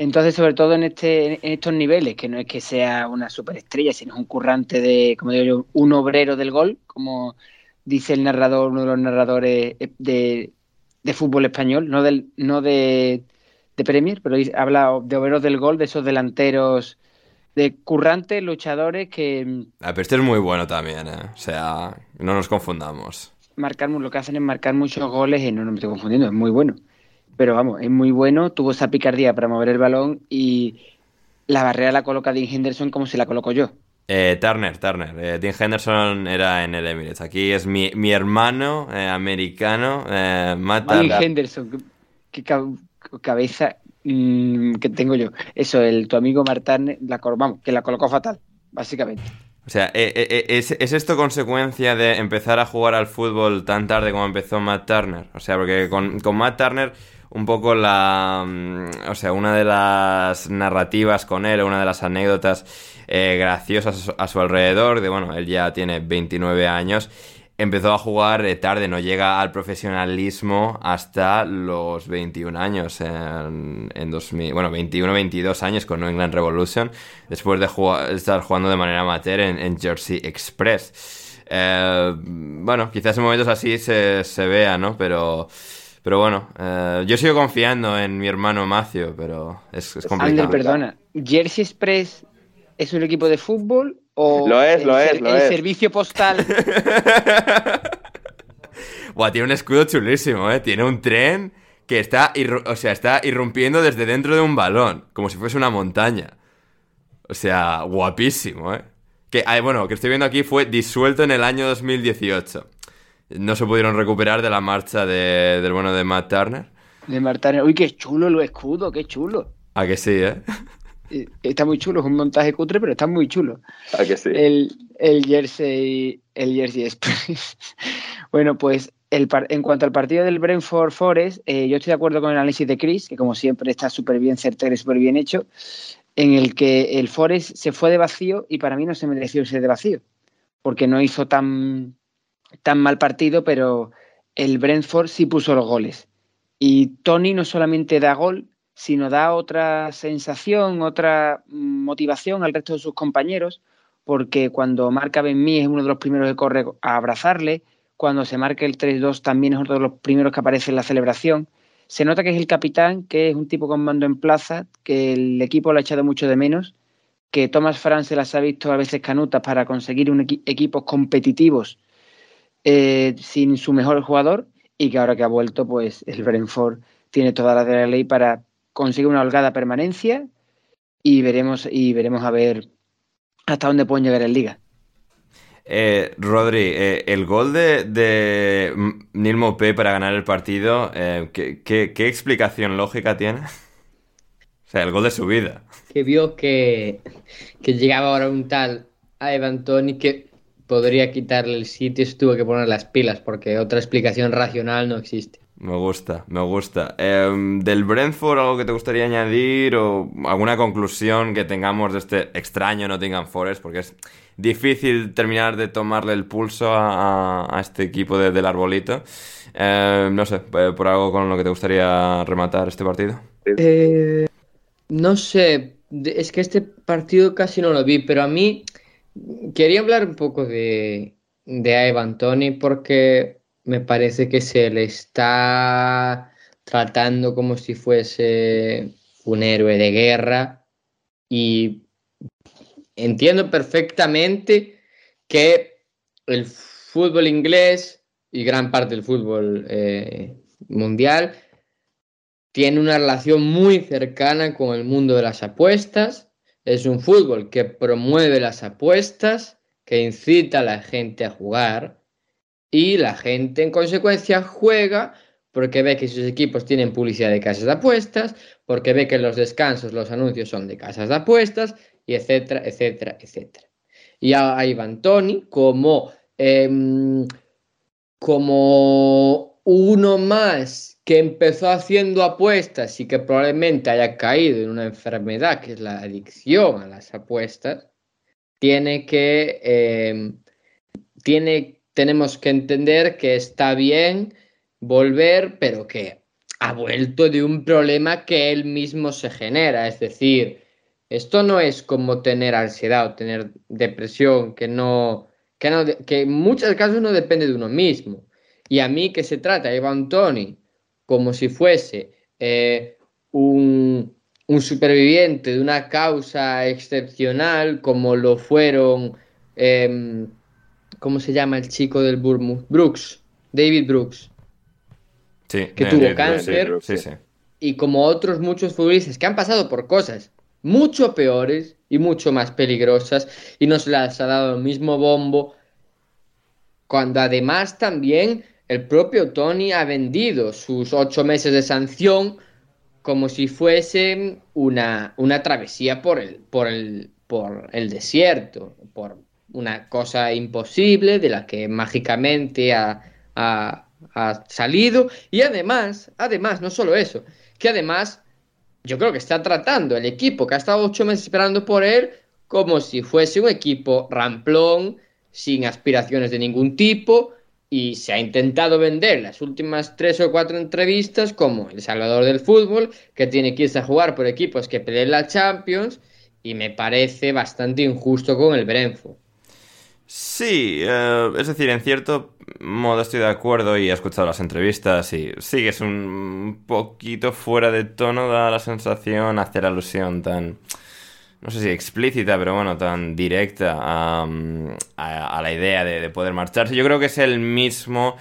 Entonces, sobre todo en, este, en estos niveles, que no es que sea una superestrella, sino un currante de, como digo yo, un obrero del gol, como dice el narrador, uno de los narradores de, de fútbol español, no, del, no de, de Premier, pero habla de obreros del gol, de esos delanteros de currantes, luchadores que... Ah, pero este es muy bueno también, ¿eh? O sea, no nos confundamos. Marcar, lo que hacen es marcar muchos goles y no, no me estoy confundiendo, es muy bueno pero vamos, es muy bueno, tuvo esa picardía para mover el balón y la barrera la coloca Dean Henderson como se la coloco yo. Eh, Turner, Turner. Eh, Dean Henderson era en el Emirates. Aquí es mi, mi hermano eh, americano, Matt Dean. Henderson, qué, qué cabeza mmm, que tengo yo. Eso, el tu amigo Matt Turner, la, vamos, que la colocó fatal, básicamente. O sea, ¿es, ¿es, esto consecuencia de empezar a jugar al fútbol tan tarde como empezó Matt Turner? O sea, porque con, con Matt Turner un poco la... O sea, una de las narrativas con él, una de las anécdotas eh, graciosas a su, alrededor, de bueno, él ya tiene 29 años, empezó a jugar de tarde, no llega al profesionalismo hasta los 21 años, en, en 2000, bueno, 21, 22 años con New England Revolution, después de jugar, estar jugando de manera amateur en, en Jersey Express. Eh, bueno, quizás en momentos así se, se vea, ¿no? Pero... Pero bueno, eh, yo sigo confiando en mi hermano Macio, pero es, es complicado. Ander, perdona, ¿Jersey Express es un equipo de fútbol o lo es, lo es, el, lo el es. servicio postal? *laughs* Buah, tiene un escudo chulísimo, ¿eh? Tiene un tren que está, o sea, está irrumpiendo desde dentro de un balón, como si fuese una montaña. O sea, guapísimo, ¿eh? Que, bueno, que estoy viendo aquí fue disuelto en el año 2018 no se pudieron recuperar de la marcha de, del bueno de Matt Turner. De Matt Turner. Uy, qué chulo el escudo, qué chulo. A que sí, *laughs* ¿eh? Está muy chulo, es un montaje cutre, pero está muy chulo. A que sí. El, el Jersey, el Jersey Express. *laughs* bueno, pues en cuanto al partido del Brentford Forest, eh, yo estoy de acuerdo con el análisis de Chris, que como siempre está súper bien certero y súper bien hecho, en el que el Forest se fue de vacío y para mí no se mereció irse de vacío, porque no hizo tan, tan mal partido, pero el Brentford sí puso los goles. Y Tony no solamente da gol, sino da otra sensación, otra motivación al resto de sus compañeros, porque cuando marca Ben es uno de los primeros que corre a abrazarle, cuando se marca el 3-2 también es uno de los primeros que aparece en la celebración. Se nota que es el capitán, que es un tipo con mando en plaza, que el equipo lo ha echado mucho de menos, que Thomas Franz se las ha visto a veces canutas para conseguir un equipos competitivos eh, sin su mejor jugador y que ahora que ha vuelto, pues el Brentford tiene toda la de la ley para conseguir una holgada permanencia y veremos, y veremos a ver hasta dónde pueden llegar en liga. Eh, Rodri, eh, el gol de, de Neil Mopé para ganar el partido, eh, ¿qué, explicación lógica tiene? *laughs* O sea, el gol de su vida. Que vio que, que llegaba ahora un tal a Evan Tony que podría quitarle el sitio se tuvo que poner las pilas porque otra explicación racional no existe. Me gusta, me gusta. Em, ¿Del Brentford algo que te gustaría añadir o alguna conclusión que tengamos de este extraño Nottingham Forest? Porque es difícil terminar de tomarle el pulso a, este equipo del arbolito. Em, no sé, eh, por algo con lo que te gustaría rematar este partido. Eh, no sé, es que este partido casi no lo vi, pero a mí Quería hablar un poco de, de Tony porque me parece que se le está tratando como si fuese un héroe de guerra y entiendo perfectamente que el fútbol inglés y gran parte del fútbol eh, mundial tiene una relación muy cercana con el mundo de las apuestas es un fútbol que promueve las apuestas, que incita a la gente a jugar y la gente en consecuencia juega porque ve que sus equipos tienen publicidad de casas de apuestas, porque ve que los descansos, los anuncios son de casas de apuestas, y etcétera, etcétera, etcétera. Y a Ivan Tony como, em, como uno más que empezó haciendo apuestas y que probablemente haya caído en una enfermedad que es la adicción a las apuestas, tiene que, eh, tiene, tenemos que entender que está bien volver, pero que ha vuelto de un problema que él mismo se genera. Es decir, esto no es como tener ansiedad o tener depresión, que no, que, no, que en muchos casos no depende de uno mismo. Y a mí que se trata, Iván Tony, como si fuese eh, un, superviviente de una causa excepcional, como lo fueron, em, ¿cómo se llama el chico del Bournemouth? Brooks, David Brooks. que tuvo cáncer. Y como otros muchos futbolistas que han pasado por cosas mucho peores y mucho más peligrosas y no se les ha dado el mismo bombo, cuando además también el propio Tony ha vendido sus ocho meses de sanción como si fuese una, una travesía por el, por, el, por el desierto, por una cosa imposible de la que mágicamente ha, ha salido. Y además, además, no solo eso, que además yo creo que está tratando el equipo que ha estado ocho meses esperando por él como si fuese un equipo ramplón, sin aspiraciones de ningún tipo, y se ha intentado vender las últimas tres o cuatro entrevistas como el salvador del fútbol, que tiene que irse a jugar por equipos que peleen la Champions, y me parece bastante injusto con el Brentford. Sí, eh, es decir, en cierto modo estoy de acuerdo y he escuchado las entrevistas y sí es un poquito fuera de tono, da la sensación hacer alusión tan no sé si explícita, pero bueno, tan directa a, la idea de, poder marcharse. Yo creo que es el mismo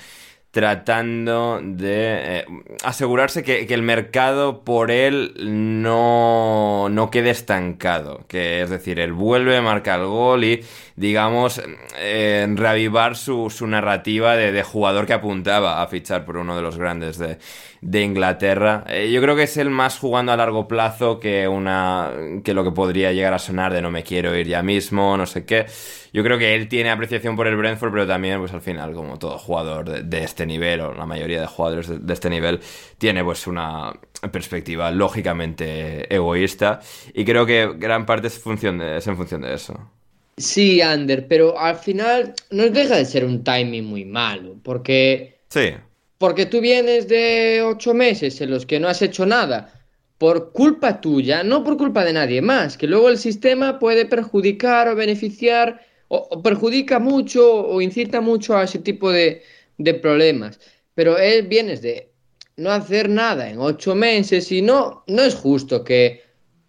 tratando de eh, asegurarse que, el mercado por él no, no quede estancado. Que es decir, él vuelve, marca el gol y, digamos, eh, reavivar su, su narrativa de, de, jugador que apuntaba a fichar por uno de los grandes de, de Inglaterra. Eh, yo creo que es el más jugando a largo plazo que una que lo que podría llegar a sonar de no me quiero ir ya mismo, no sé qué. Yo creo que él tiene apreciación por el Brentford, pero también, pues al final, como todo jugador de, este nivel, o la mayoría de jugadores de, este nivel, tiene pues una perspectiva lógicamente egoísta. Y creo que gran parte es, función de, es en función de eso. Sí, Ander, pero al final no deja de ser un timing muy malo, porque... Sí. Porque tú vienes de ocho meses en los que no has hecho nada por culpa tuya, no por culpa de nadie más, que luego el sistema puede perjudicar o beneficiar, o, perjudica mucho o incita mucho a ese tipo de, de problemas. Pero él vienes de no hacer nada en ocho meses y no, no es justo que,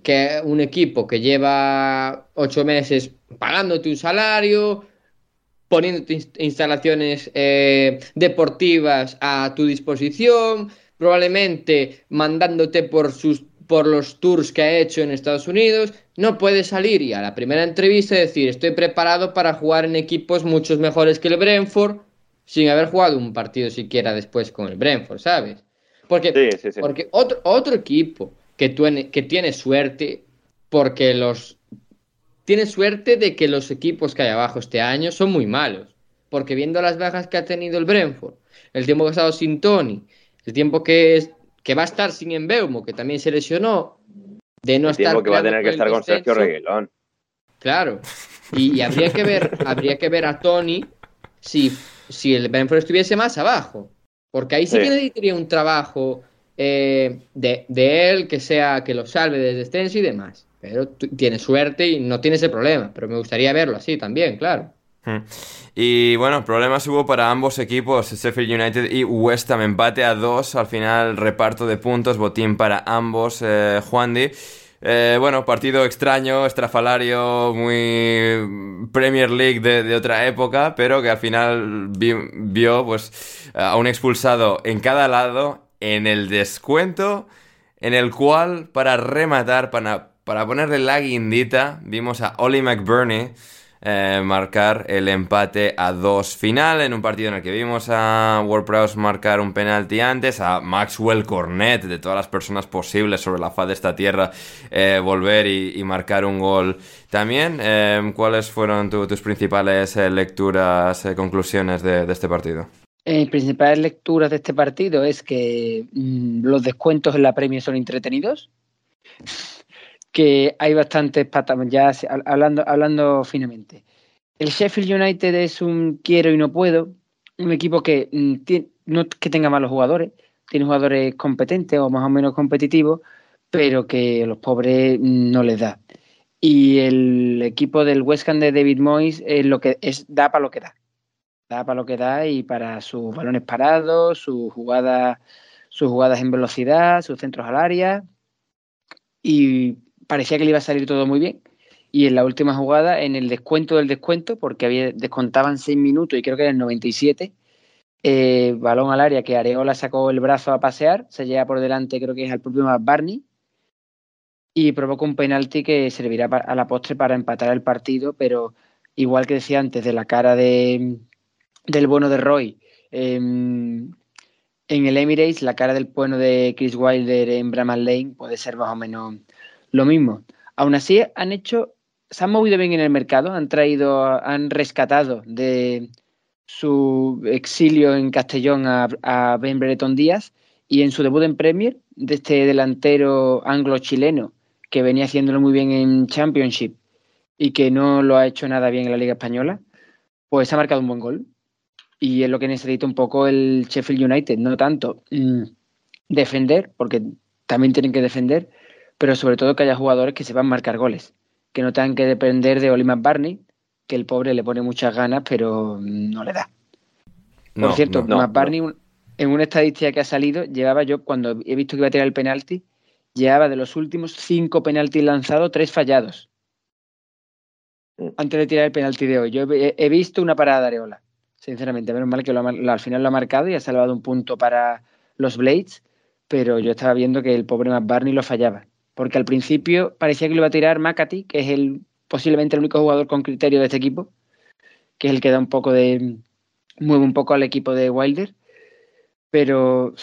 que un equipo que lleva ocho meses pagándote un salario, poniendo instalaciones eh, deportivas a tu disposición, probablemente mandándote por, sus, por los tours que ha hecho en Estados Unidos, no puedes salir y a la primera entrevista decir estoy preparado para jugar en equipos muchos mejores que el Brentford sin haber jugado un partido siquiera después con el Brentford, ¿sabes? Porque, porque otro, otro equipo que, que tiene suerte porque los tiene suerte de que los equipos que hay abajo este año son muy malos. Porque viendo las bajas que ha tenido el Brentford, el tiempo que ha estado sin Tony, el tiempo que, es, que va a estar sin Embeumo, que también se lesionó, de no el estar. tiempo que va a tener que estar con Sergio Reguilón. Claro. Y, habría que ver, habría que ver a Tony si, si el Brentford estuviese más abajo. Porque ahí sí, que necesitaría un trabajo eh, de, de, él que sea que lo salve del descenso y demás. Pero tiene suerte y no tiene ese problema. Pero me gustaría verlo así también, claro. Hmm. Y bueno, problemas hubo para ambos equipos, Sheffield United y West Ham. Empate a dos, al final reparto de puntos, botín para ambos, eh, Juan Di. Eh, bueno, partido extraño, estrafalario, muy Premier League de, otra época, pero que al final vio pues a un expulsado en cada lado en el descuento, en el cual para rematar, para para ponerle la guindita, vimos a Ollie McBurney eh, marcar el empate a dos final en un partido en el que vimos a Ward marcar un penalti antes, a Maxwell Cornet, de todas las personas posibles sobre la faz de esta tierra, eh, volver y, marcar un gol también. Eh, ¿Cuáles fueron tus principales lecturas, conclusiones de, este partido? Mis principales lecturas de este partido es que mm, los descuentos en la premia son entretenidos que hay bastantes patas, ya hablando, hablando finamente. El Sheffield United es un quiero y no puedo, un equipo que mm, no que tenga malos jugadores, tiene jugadores competentes o más o menos competitivos, pero que a los pobres mm, no les da. Y el equipo del West Ham de David Moyes es lo que es, da para lo que da. Da para lo que da y para sus balones parados, sus jugadas, sus jugadas en velocidad, sus centros al área. Y parecía que le iba a salir todo muy bien. Y en la última jugada, en el descuento del descuento, porque había, descontaban seis minutos y creo que era el 97, eh, balón al área que Areola sacó el brazo a pasear, se lleva por delante, creo que es al propio Barney, y provoca un penalti que servirá a la postre para empatar el partido, pero igual que decía antes, de la cara de, del bueno de Roy. en el Emirates, la cara del bueno de Chris Wilder en Bramall Lane puede ser más o menos lo mismo. Aún así, han hecho, se han movido bien en el mercado, han traído, han rescatado de su exilio en Castellón a, Ben Breton Díaz y en su debut en Premier, de este delantero anglo-chileno que venía haciéndolo muy bien en Championship y que no lo ha hecho nada bien en la Liga Española, pues ha marcado un buen gol. Y es lo que necesita un poco el Sheffield United, no tanto mm, defender, porque también tienen que defender, pero sobre todo que haya jugadores que sepan marcar goles, que no tengan que depender de Oli Barney, que el pobre le pone muchas ganas, pero no le da. Por cierto, no, Barney, en una estadística que ha salido, llevaba yo, cuando he visto que iba a tirar el penalti, llevaba de los últimos cinco penaltis lanzados, tres fallados. Mm. Antes de tirar el penalti de hoy. Yo he, visto una parada de Areola, sinceramente. Menos mal que al final lo ha marcado y ha salvado un punto para los Blades, pero yo estaba viendo que el pobre Barney lo fallaba porque al principio parecía que lo iba a tirar McAtee, que es el posiblemente el único jugador con criterio de este equipo, que es el que da un poco de mueve un poco al equipo de Wilder, pero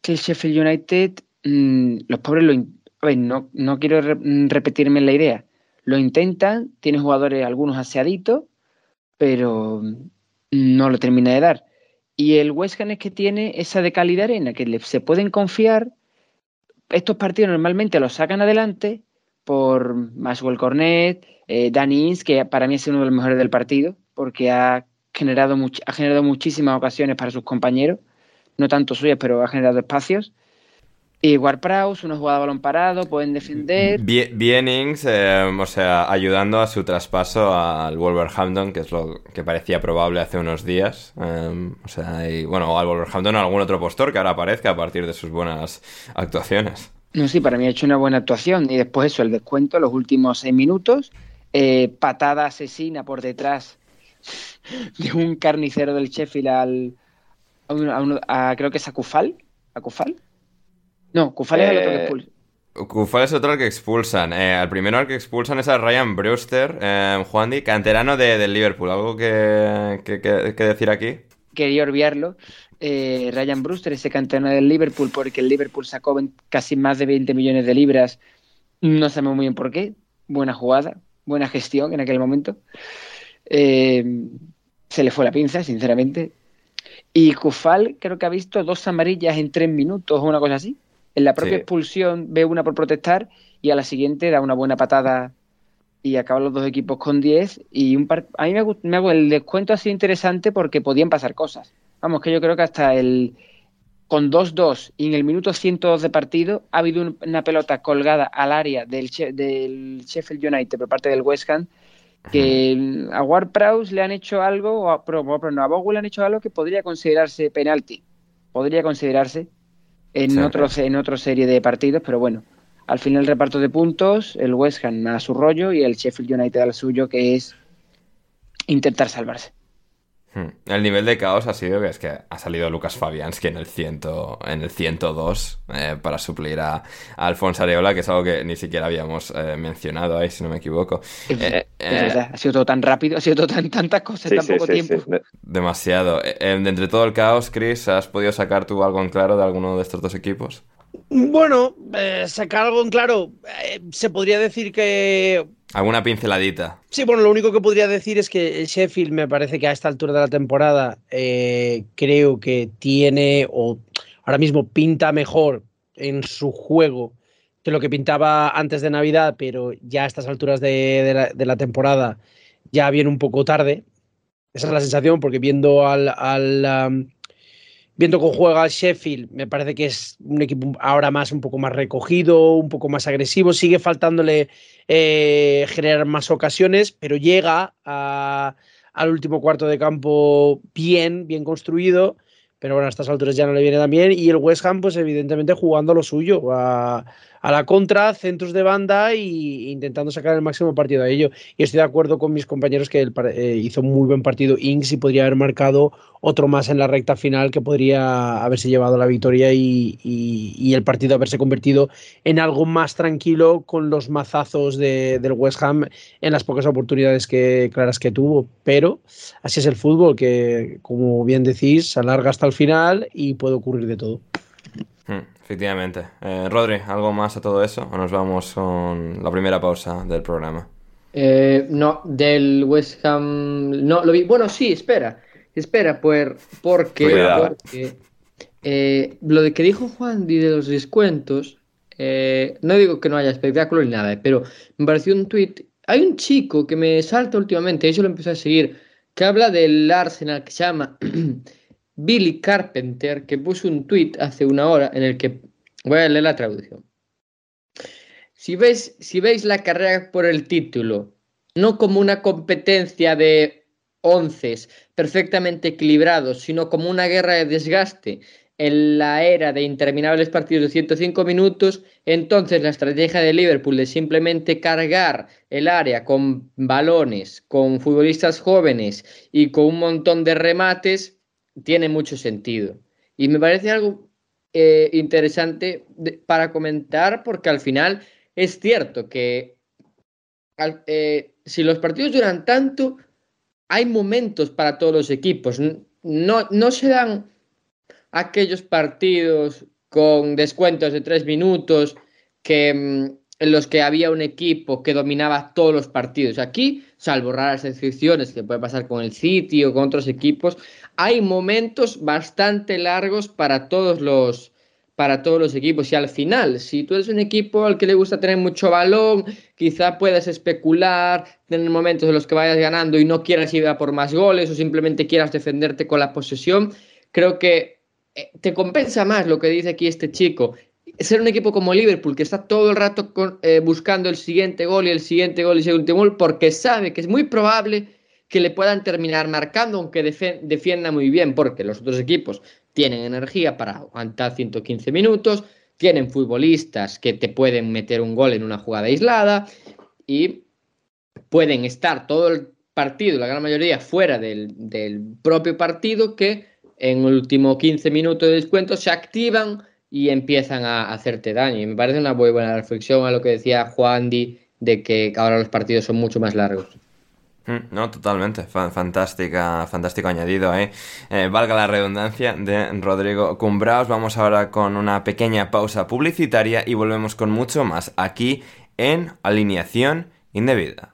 que el Sheffield United, mm, los pobres lo, a ver, no, no quiero repetirme la idea, lo intentan, tiene jugadores algunos aseaditos, pero no lo termina de dar. Y el West Ham es que tiene esa de calidad arena, que se pueden confiar estos partidos normalmente los sacan adelante por Maxwell Cornet, eh, Danny Ings, que para mí es uno de los mejores del partido, porque ha generado, ha generado muchísimas ocasiones para sus compañeros, no tanto suyas, pero ha generado espacios. Y Ward Prowse, una jugada balón parado, pueden defender. Bien, Ings, eh, o sea, ayudando a su traspaso al Wolverhampton, que es lo que parecía probable hace unos días. Em, o sea, y, bueno, al Wolverhampton o algún otro postor que ahora aparezca a partir de sus buenas actuaciones. No, sí, para mí ha hecho una buena actuación. Y después eso, el descuento, los últimos seis minutos. Eh, patada asesina por detrás *laughs* de un carnicero del Sheffield al. A, creo que es a Kufal. ¿A Kufal? No, Kufal es el otro que eh, expulsan. Kufal es otro al que expulsan. Eh, al primero al que expulsan es a Ryan Brewster, eh, Juan Di, canterano de, del Liverpool. ¿Algo que, decir aquí? Quería olvidarlo. Eh, Ryan Brewster, ese canterano del Liverpool, porque el Liverpool sacó casi más de 20 millones de libras. No sabemos muy bien por qué. Buena jugada, buena gestión en aquel momento. se le fue la pinza, sinceramente. Y Kufal creo que ha visto dos amarillas en tres minutos o una cosa así. En la propia expulsión ve una por protestar y a la siguiente da una buena patada y acaban los dos equipos con 10 y un a mí me, me hago el descuento así interesante porque podían pasar cosas. Vamos, que yo creo que hasta el con 2-2 y en el minuto 102 de partido ha habido una pelota colgada al área del, del Sheffield United por parte del West Ham que a Ward Prowse le han hecho algo, o a, no, a Bogle le han hecho algo que podría considerarse penalti. Podría considerarse en, otro, en otra serie de partidos, pero bueno, al final el reparto de puntos, el West Ham a su rollo y el Sheffield United al suyo, que es intentar salvarse. Hmm. El nivel de caos ha sido que es que ha salido Lucas Fabianski en el, ciento, en el 102 eh, para suplir a, Alfonso Areola, que es algo que ni siquiera habíamos eh, mencionado ahí, si no me equivoco. Es, eh, verdad, ha sido todo tan rápido, ha sido todo tan, tantas cosas en tan poco tiempo. Demasiado. de entre todo el caos, Chris, ¿has podido sacar tú algo en claro de alguno de estos dos equipos? Bueno, sacar algo en claro, se podría decir que Alguna pinceladita. Sí, bueno, lo único que podría decir es que el Sheffield me parece que a esta altura de la temporada eh, creo que tiene o ahora mismo pinta mejor en su juego que lo que pintaba antes de Navidad, pero ya a estas alturas de, la, temporada ya viene un poco tarde. Esa es la sensación, porque viendo al, al viendo cómo juega el Sheffield, me parece que es un equipo ahora más un poco más recogido, un poco más agresivo. Sigue faltándole eh, generar más ocasiones, pero llega al último cuarto de campo bien, bien construido. Pero bueno, a estas alturas ya no le viene tan bien. Y el West Ham, pues evidentemente jugando lo suyo. A la contra, centros de banda e intentando sacar el máximo partido de ello. Y estoy de acuerdo con mis compañeros que eh, hizo muy buen partido Inks y podría haber marcado otro más en la recta final que podría haberse llevado la victoria y, el partido haberse convertido en algo más tranquilo con los mazazos del West Ham en las pocas oportunidades que, claras que tuvo. Pero así es el fútbol, que como bien decís, se alarga hasta el final y puede ocurrir de todo. Hmm. Efectivamente. Eh, Rodri, ¿algo más a todo eso? ¿O nos vamos con la primera pausa del programa? Eh, no, del West Ham. No, lo vi. Bueno, sí, espera. Espera, pues, porque. porque eh, lo de que dijo Juan de los descuentos. Eh, no digo que no haya espectáculo ni nada, pero me pareció un tweet. Hay un chico que me salta últimamente, yo lo empecé a seguir, que habla del Arsenal que se llama *clears throat* Billy Carpenter, que puso un tweet hace una hora en el que voy a leer la traducción. Si veis, si veis la carrera por el título, no como una competencia de onces perfectamente equilibrados, sino como una guerra de desgaste en la era de interminables partidos de 105 minutos, entonces la estrategia de Liverpool de simplemente cargar el área con balones, con futbolistas jóvenes y con un montón de remates tiene mucho sentido. Y me parece algo eh, interesante para comentar porque al final es cierto que eh, si los partidos duran tanto, hay momentos para todos los equipos. No, no se dan aquellos partidos con descuentos de tres minutos que, mm, en los que había un equipo que dominaba todos los partidos. Aquí, salvo raras excepciones que puede pasar con el City o con otros equipos, hay momentos bastante largos para todos los para todos los equipos. Y al final, si tú eres un equipo al que le gusta tener mucho balón, quizá puedas especular, tener momentos en los que vayas ganando y no quieras ir a por más goles o simplemente quieras defenderte con la posesión, creo que eh, te compensa más lo que dice aquí este chico. Ser un equipo como Liverpool, que está todo el rato eh, buscando el siguiente gol y el siguiente gol y el siguiente gol, porque sabe que es muy probable que le puedan terminar marcando, aunque defienda muy bien, porque los otros equipos tienen energía para aguantar 115 minutos, tienen futbolistas que te pueden meter un gol en una jugada aislada y pueden estar todo el partido, la gran mayoría, fuera del, del propio partido, que en el último 15 minutos de descuento se activan y empiezan a hacerte daño. Y me parece una muy buena reflexión a lo que decía Juan Di de que ahora los partidos son mucho más largos. Mm, no, totalmente. Fantástica, fantástico añadido, ¿eh? ¿eh? Valga la redundancia de Rodrigo Cumbraos. Vamos ahora con una pequeña pausa publicitaria y volvemos con mucho más aquí en Alineación Indebida.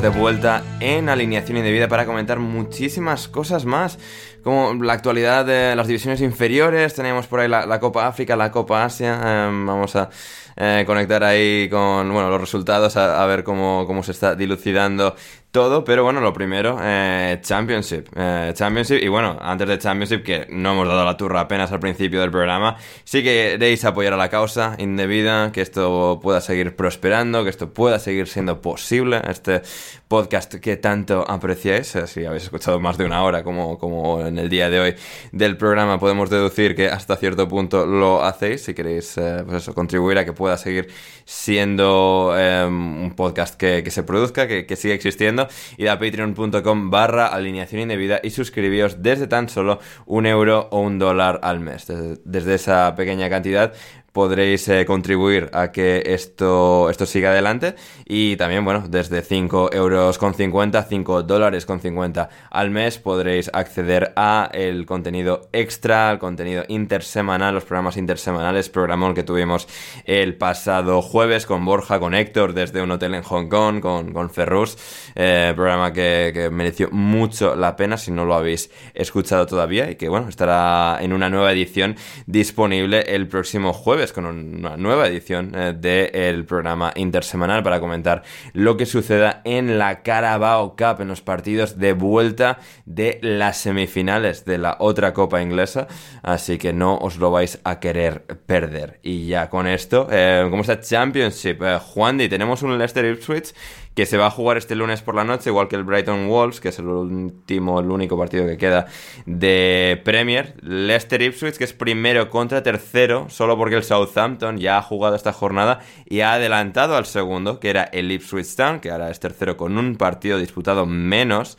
De vuelta en alineación indebida para comentar muchísimas cosas más, como la actualidad de las divisiones inferiores, tenemos por ahí la, Copa África, la Copa Asia, em, vamos a eh, conectar ahí con bueno, los resultados, a, a ver cómo, cómo, se está dilucidando todo, pero bueno, lo primero, eh, Championship. Eh, Championship, y bueno, antes de Championship, que no hemos dado la turra apenas al principio del programa, sí que queréis apoyar a la causa indebida, que esto pueda seguir prosperando, que esto pueda seguir siendo posible, este podcast que tanto apreciáis, eh, si habéis escuchado más de una hora, como, como en el día de hoy del programa, podemos deducir que hasta cierto punto lo hacéis, si queréis, pues eso, contribuir a que pueda seguir siendo un podcast que, que se produzca, que, que siga existiendo y a patreon.com barra alineación indebida y suscribíos desde tan solo un euro o un dólar al mes. desde esa pequeña cantidad podréis eh, contribuir a que esto, esto siga adelante. Y también, bueno, desde 5 euros con 50, 5 dólares con 50 al mes podréis acceder a el contenido extra, al contenido intersemanal, los programas intersemanales, programón que tuvimos el pasado jueves con Borja, con Héctor desde un hotel en Hong Kong, con, con Ferrus, eh, programa que, que mereció mucho la pena si no lo habéis escuchado todavía y que, bueno, estará en una nueva edición disponible el próximo jueves con una nueva edición eh, del programa intersemanal para comentar lo que suceda en la Carabao Cup, en los partidos de vuelta de las semifinales de la otra Copa Inglesa. Así que no os lo vais a querer perder. Y ya con esto, eh, como está Championship, eh, Juan Di, tenemos un Leicester Ipswich que se va a jugar este lunes por la noche, igual que el Brighton Wolves, que es el último, el único partido que queda de Premier. Leicester Ipswich, que es primero contra tercero, solo porque el Southampton ya ha jugado esta jornada y ha adelantado al segundo, que era el Ipswich Town, que ahora es tercero con un partido disputado menos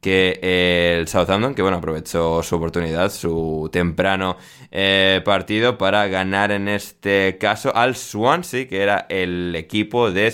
que eh, el Southampton, que bueno, aprovechó su oportunidad, su temprano eh, partido para ganar en este caso al Swansea, que era el equipo de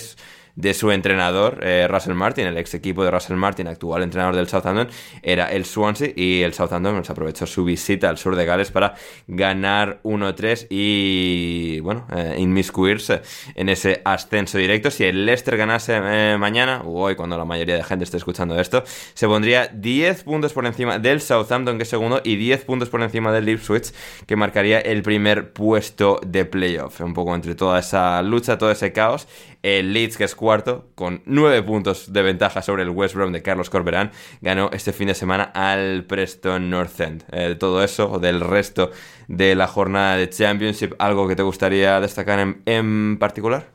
de su entrenador, eh, Russell Martin, el ex equipo de Russell Martin, actual entrenador del Southampton, era el Swansea y el Southampton pues, aprovechó su visita al sur de Gales para ganar 1-3 y, bueno, eh, inmiscuirse en ese ascenso directo. Si el Leicester ganase eh, mañana, o hoy cuando la mayoría de gente esté escuchando esto, se pondría 10 puntos por encima del Southampton, que es segundo, y 10 puntos por encima del Ipswich, que marcaría el primer puesto de playoff. Un poco entre toda esa lucha, todo ese caos. El Leeds, que es cuarto, con nueve puntos de ventaja sobre el West Brom de Carlos Corberán, ganó este fin de semana al Preston North End. Eh, todo eso, o del resto de la jornada de Championship, ¿algo que te gustaría destacar en, particular?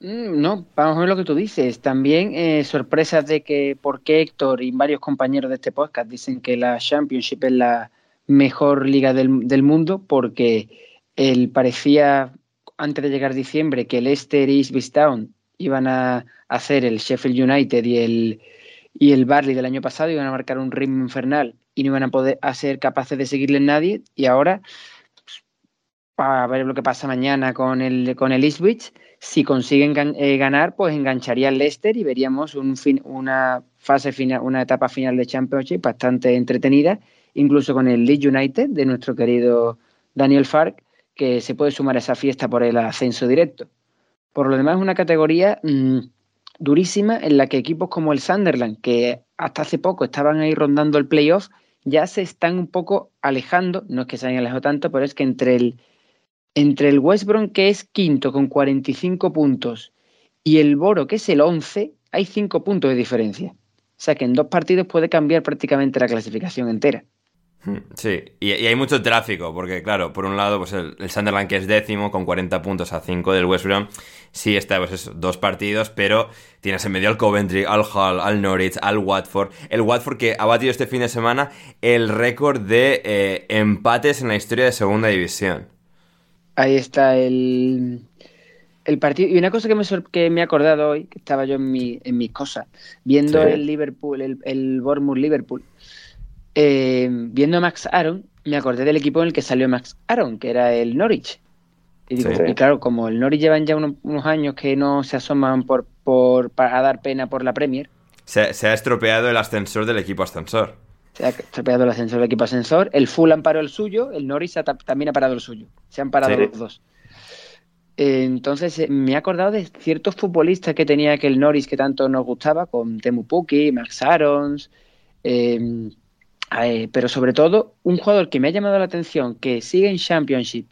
Mm, no, vamos a ver lo que tú dices. También eh, sorpresas de que por qué Héctor y varios compañeros de este podcast dicen que la Championship es la mejor liga del, del mundo porque él parecía antes de llegar diciembre que Leicester y East Town iban a hacer el Sheffield United y el, y el Barley del año pasado, iban a marcar un ritmo infernal y no iban a poder a ser capaces de seguirle nadie. Y ahora, para ver lo que pasa mañana con el, con el Eastwich, si consiguen eh, ganar, pues engancharía al Leicester y veríamos un fin, una fase final, una etapa final de Championship bastante entretenida, incluso con el Leeds United de nuestro querido Daniel Fark, que se puede sumar a esa fiesta por el ascenso directo. Por lo demás, es una categoría mm, durísima en la que equipos como el Sunderland, que hasta hace poco estaban ahí rondando el playoff, ya se están un poco alejando, no es que se hayan alejado tanto, pero es que entre el, entre el West Brom, que es quinto con 45 puntos, y el Boro, que es el 11, hay 5 puntos de diferencia. O sea que en dos partidos puede cambiar prácticamente la clasificación entera. Hmm, sí, y, hay mucho tráfico, porque claro, por un lado, pues el, Sunderland que es décimo con 40 puntos a 5 del West Brom, sí está, pues eso, dos partidos, pero tienes en medio al Coventry, al Hull, al Norwich, al Watford. El Watford que ha batido este fin de semana el récord de eh, empates en la historia de Segunda División. Ahí está el, el partido. Y una cosa que me, que me he acordado hoy, que estaba yo en, mi, en mis cosas, viendo el Liverpool, el, el Bournemouth Liverpool eh, viendo a Max Aaron, me acordé del equipo en el que salió Max Aaron, que era el Norwich. Y, digo, y claro, como el Norwich llevan ya unos, años que no se asoman por, por, para dar pena por la Premier. Se, ha estropeado el ascensor del equipo ascensor. Se ha estropeado el ascensor del equipo ascensor. El Fulham paró el suyo, el Norwich también ha parado el suyo. Se han parado los dos. entonces eh, me he acordado de ciertos futbolistas que tenía aquel Norwich que tanto nos gustaba, con Temu Puki, Max Arons, eh, eh, pero sobre todo, un jugador que me ha llamado la atención, que sigue en Championship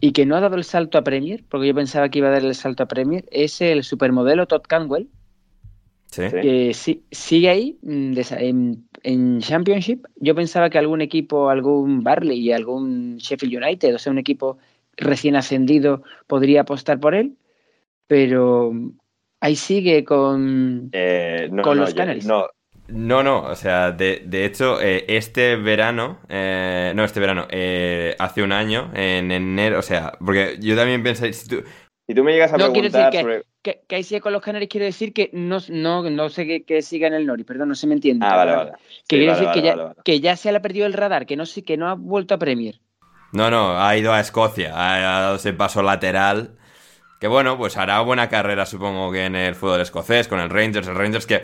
y que no ha dado el salto a Premier, porque yo pensaba que iba a dar el salto a Premier, es el supermodelo Todd Canwell. Sí. Que sigue ahí mm, en, Championship. Yo pensaba que algún equipo, algún Barley y algún Sheffield United, o sea, un equipo recién ascendido, podría apostar por él, pero ahí sigue con, eh, con los Canaries. No, no, no, o sea, de, de hecho, eh, este verano, eh, no, este verano, eh, hace un año, en enero, o sea, porque yo también pensé, si tú... Si tú me llegas a no, preguntar decir que, que, que, ahí sigue con los canarios, quiero decir que no, no, no sé que, que, siga en el Nori, perdón, no se me entiende. Ah, vale, vale. Que quiere decir que, ya, que ya se le ha perdido el radar, que no, que no ha vuelto a Premier. No, no, ha ido a Escocia, ha dado ese paso lateral, que bueno, pues hará buena carrera supongo que en el fútbol escocés, con el Rangers, el Rangers que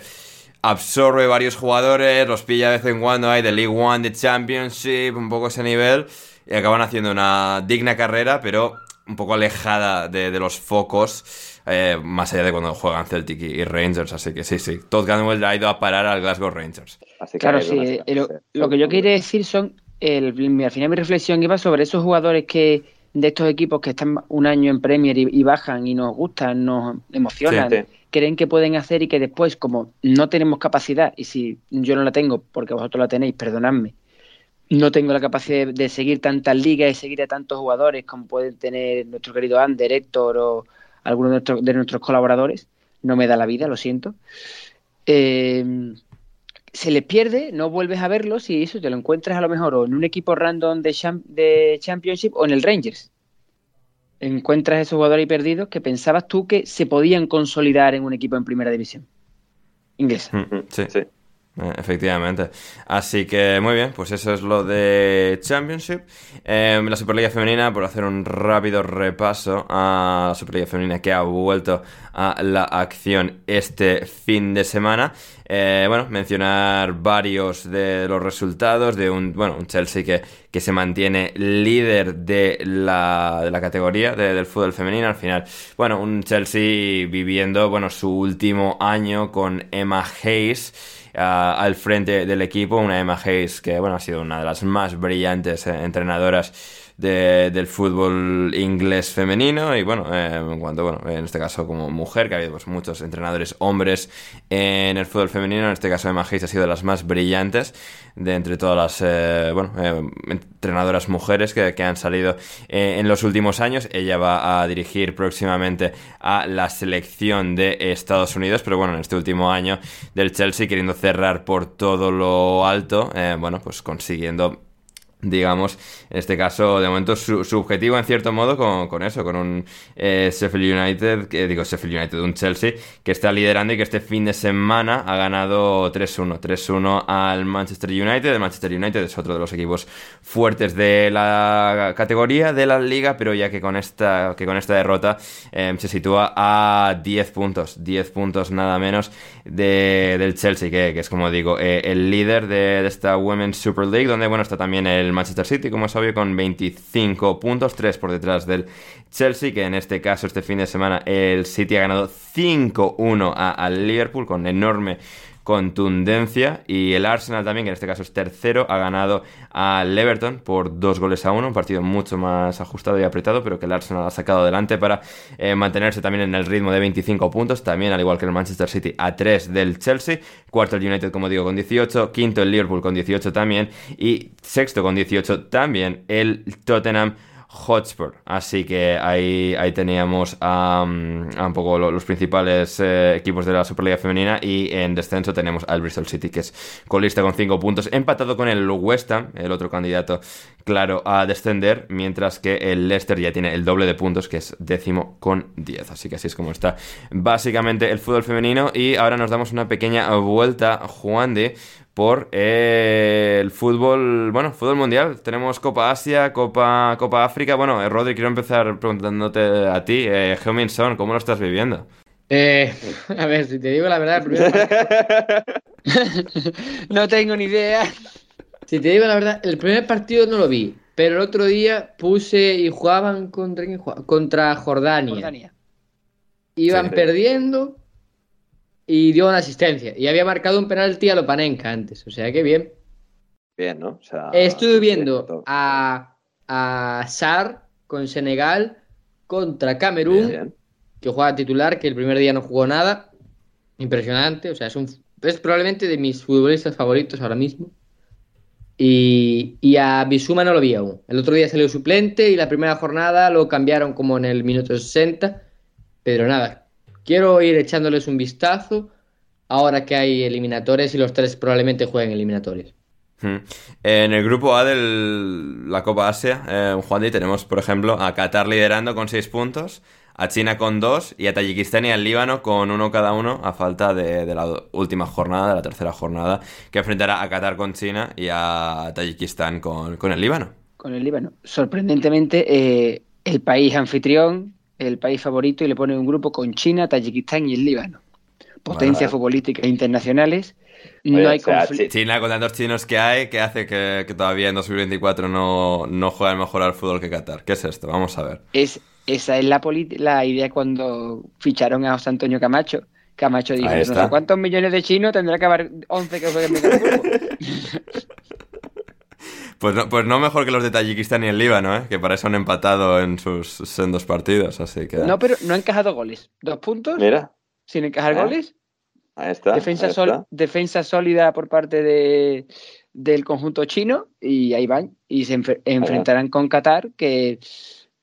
absorbe varios jugadores, los pilla de vez en cuando, hay de League One, de Championship, un poco ese nivel, y acaban haciendo una digna carrera, pero un poco alejada de, los focos, eh, más allá de cuando juegan Celtic y, Rangers, así que sí, sí, Todd Canwell ha ido a parar al Glasgow Rangers. claro, sí, eh, lo, que yo quería decir son, el, al final mi reflexión iba sobre esos jugadores que de estos equipos que están un año en Premier y, bajan y nos gustan, nos emocionan creen que pueden hacer y que después, como no tenemos capacidad, y si yo no la tengo porque vosotros la tenéis, perdonadme, no tengo la capacidad de seguir tantas ligas y seguir a tantos jugadores como pueden tener nuestro querido Ander, Héctor o algunos de nuestros, colaboradores, no me da la vida, lo siento. Eh, se les pierde, no vuelves a verlos y eso te lo encuentras a lo mejor o en un equipo random de, de Championship o en el Rangers. Encuentras esos jugadores perdidos que pensabas tú que se podían consolidar en un equipo en primera división inglesa. Mm, sí, sí. Eh, efectivamente. Así que muy bien, pues eso es lo de Championship. Eh, la Superliga Femenina, por hacer un rápido repaso a la Superliga Femenina que ha vuelto a la acción este fin de semana. Eh, bueno, mencionar varios de los resultados de un, bueno, un Chelsea que, que se mantiene líder de la, de la categoría del fútbol femenino. Al final, bueno, un Chelsea viviendo, bueno, su último año con Emma Hayes al frente del equipo, una Emma Hayes que bueno, ha sido una de las más brillantes eh, entrenadoras del fútbol inglés femenino y bueno, eh, en cuanto, bueno, en este caso como mujer, que ha habido pues, muchos entrenadores hombres en el fútbol femenino, en este caso Emma Hayes ha sido de las más brillantes de entre todas las, eh, bueno, eh, entrenadoras mujeres que, que han salido en los últimos años. Ella va a dirigir próximamente a la selección de Estados Unidos, pero bueno, en este último año del Chelsea queriendo cerrar por todo lo alto, bueno, pues consiguiendo digamos, en este caso, de momento, su, objetivo en cierto modo con, eso, con un eh, Sheffield United, que digo Sheffield United, un Chelsea, que está liderando y que este fin de semana ha ganado 3-1, 3-1 al Manchester United. El Manchester United es otro de los equipos fuertes de la categoría de la liga, pero ya que con esta, que con esta derrota eh, se sitúa a 10 puntos, 10 puntos nada menos de, del Chelsea, que, es como digo, eh, el líder de, de esta Women's Super League, donde bueno, está también el el Manchester City, como es obvio, con 25 puntos, 3 por detrás del Chelsea, que en este caso, este fin de semana, el City ha ganado 5-1 al Liverpool con enorme contundencia. Y el Arsenal también, que en este caso es tercero, ha ganado al Everton por dos goles a uno. Un partido mucho más ajustado y apretado, pero que el Arsenal ha sacado adelante para eh, mantenerse también en el ritmo de 25 puntos. También, al igual que el Manchester City, a 3 del Chelsea. Cuarto el United, como digo, con 18. Quinto el Liverpool con 18 también. Y sexto con 18 también el Tottenham Hotspur. Así que ahí, ahí teníamos a, un poco los, principales eh, equipos de la Superliga Femenina y en descenso tenemos al Bristol City, que es colista con 5 puntos, empatado con el West Ham, el otro candidato claro a descender, mientras que el Leicester ya tiene el doble de puntos, que es décimo con 10. Así que así es como está básicamente el fútbol femenino y ahora nos damos una pequeña vuelta, Juan de por eh, el fútbol, bueno, fútbol mundial. Tenemos Copa Asia, Copa, Copa África. Bueno, eh, Rodri, quiero empezar preguntándote a ti, eh, Son, ¿cómo lo estás viviendo? Eh, *laughs* a ver, si te digo la verdad, *laughs* *laughs* no tengo ni idea. Si te digo la verdad, el primer partido no lo vi, pero el otro día puse y jugaban contra, contra Jordania. Jordania. Iban perdiendo y dio una asistencia. Y había marcado un penalti a Lopanenka antes, o sea que bien. Bien, ¿no? Estuve viendo a, a Sar con Senegal contra Camerún, que juega titular, que el primer día no jugó nada. Impresionante, o sea, es, un, es probablemente de mis futbolistas favoritos ahora mismo. Y, y, a Bisuma no lo vi aún. El otro día salió suplente y la primera jornada lo cambiaron como en el minuto 60. Pero nada, Quiero ir echándoles un vistazo ahora que hay eliminatorias y los tres probablemente jueguen eliminatorias. Hmm. En el grupo A de la Copa Asia, eh, Juan Di, tenemos, por ejemplo, a Qatar liderando con 6 puntos, a China con 2 y a Tayikistán y al Líbano con uno cada uno a falta de, la última jornada, de la tercera jornada, que enfrentará a Qatar con China y a Tayikistán con, el Líbano. Con el Líbano. Sorprendentemente, eh, el país anfitrión el país favorito y le pone un grupo con China, Tayikistán y el Líbano. Potencias futbolísticas internacionales. no hay China con tantos chinos que hay, que hace que, todavía en 2024 no, no jueguen mejor al fútbol que Qatar. ¿Qué es esto? Vamos a ver. Es, esa es la, la idea cuando ficharon a José Antonio Camacho. Camacho dijo, no sé cuántos millones de chinos tendrá que haber 11 que jueguen en el grupo. Pues no, pues no mejor que los de Tayikistán y el Líbano, ¿eh? que para eso han empatado en sus en dos partidos, así que... No, pero no han encajado goles. Dos puntos. Mira. Sin encajar ah. goles. Ahí está. Defensa, defensa sólida por parte de, del conjunto chino y ahí van. Y se enfrentarán con Qatar, que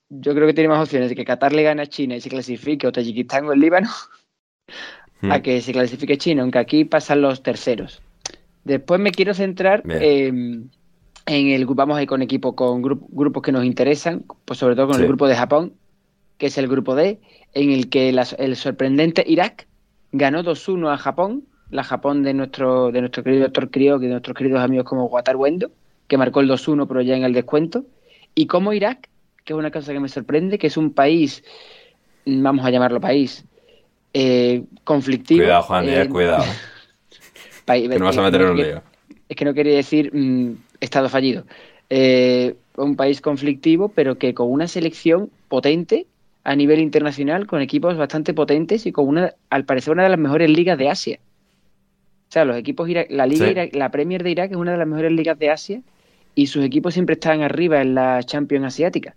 yo creo que tiene más opciones de que Qatar le gane a China y se clasifique o Tayikistán o el Líbano a Hmm. que se clasifique China, aunque aquí pasan los terceros. Después me quiero centrar Bien. En el vamos a ir con equipo con gru- grupos que nos interesan, pues sobre todo con Sí. el grupo de Japón, que es el grupo D, en el que el sorprendente Irak ganó 2-1 a Japón, la Japón de nuestro de nuestro querido doctor Crio, de nuestros queridos amigos como Wataru Endo, que marcó el 2-1 pero ya en el descuento, y como Irak, que es una cosa que me sorprende, que es un país, vamos a llamarlo país, eh, conflictivo. Cuidado, Juan, eh, eh, cuidado. *laughs* país- Que no vas a eh, meter en un lío. Es que no quería decir mm, estado fallido. Eh, un país conflictivo, pero que con una selección potente a nivel internacional, con equipos bastante potentes y con una, al parecer, una de las mejores ligas de Asia. O sea, los equipos Irak- la liga Sí. Irak- la Premier de Irak es una de las mejores ligas de Asia y sus equipos siempre están arriba en la Champions asiática.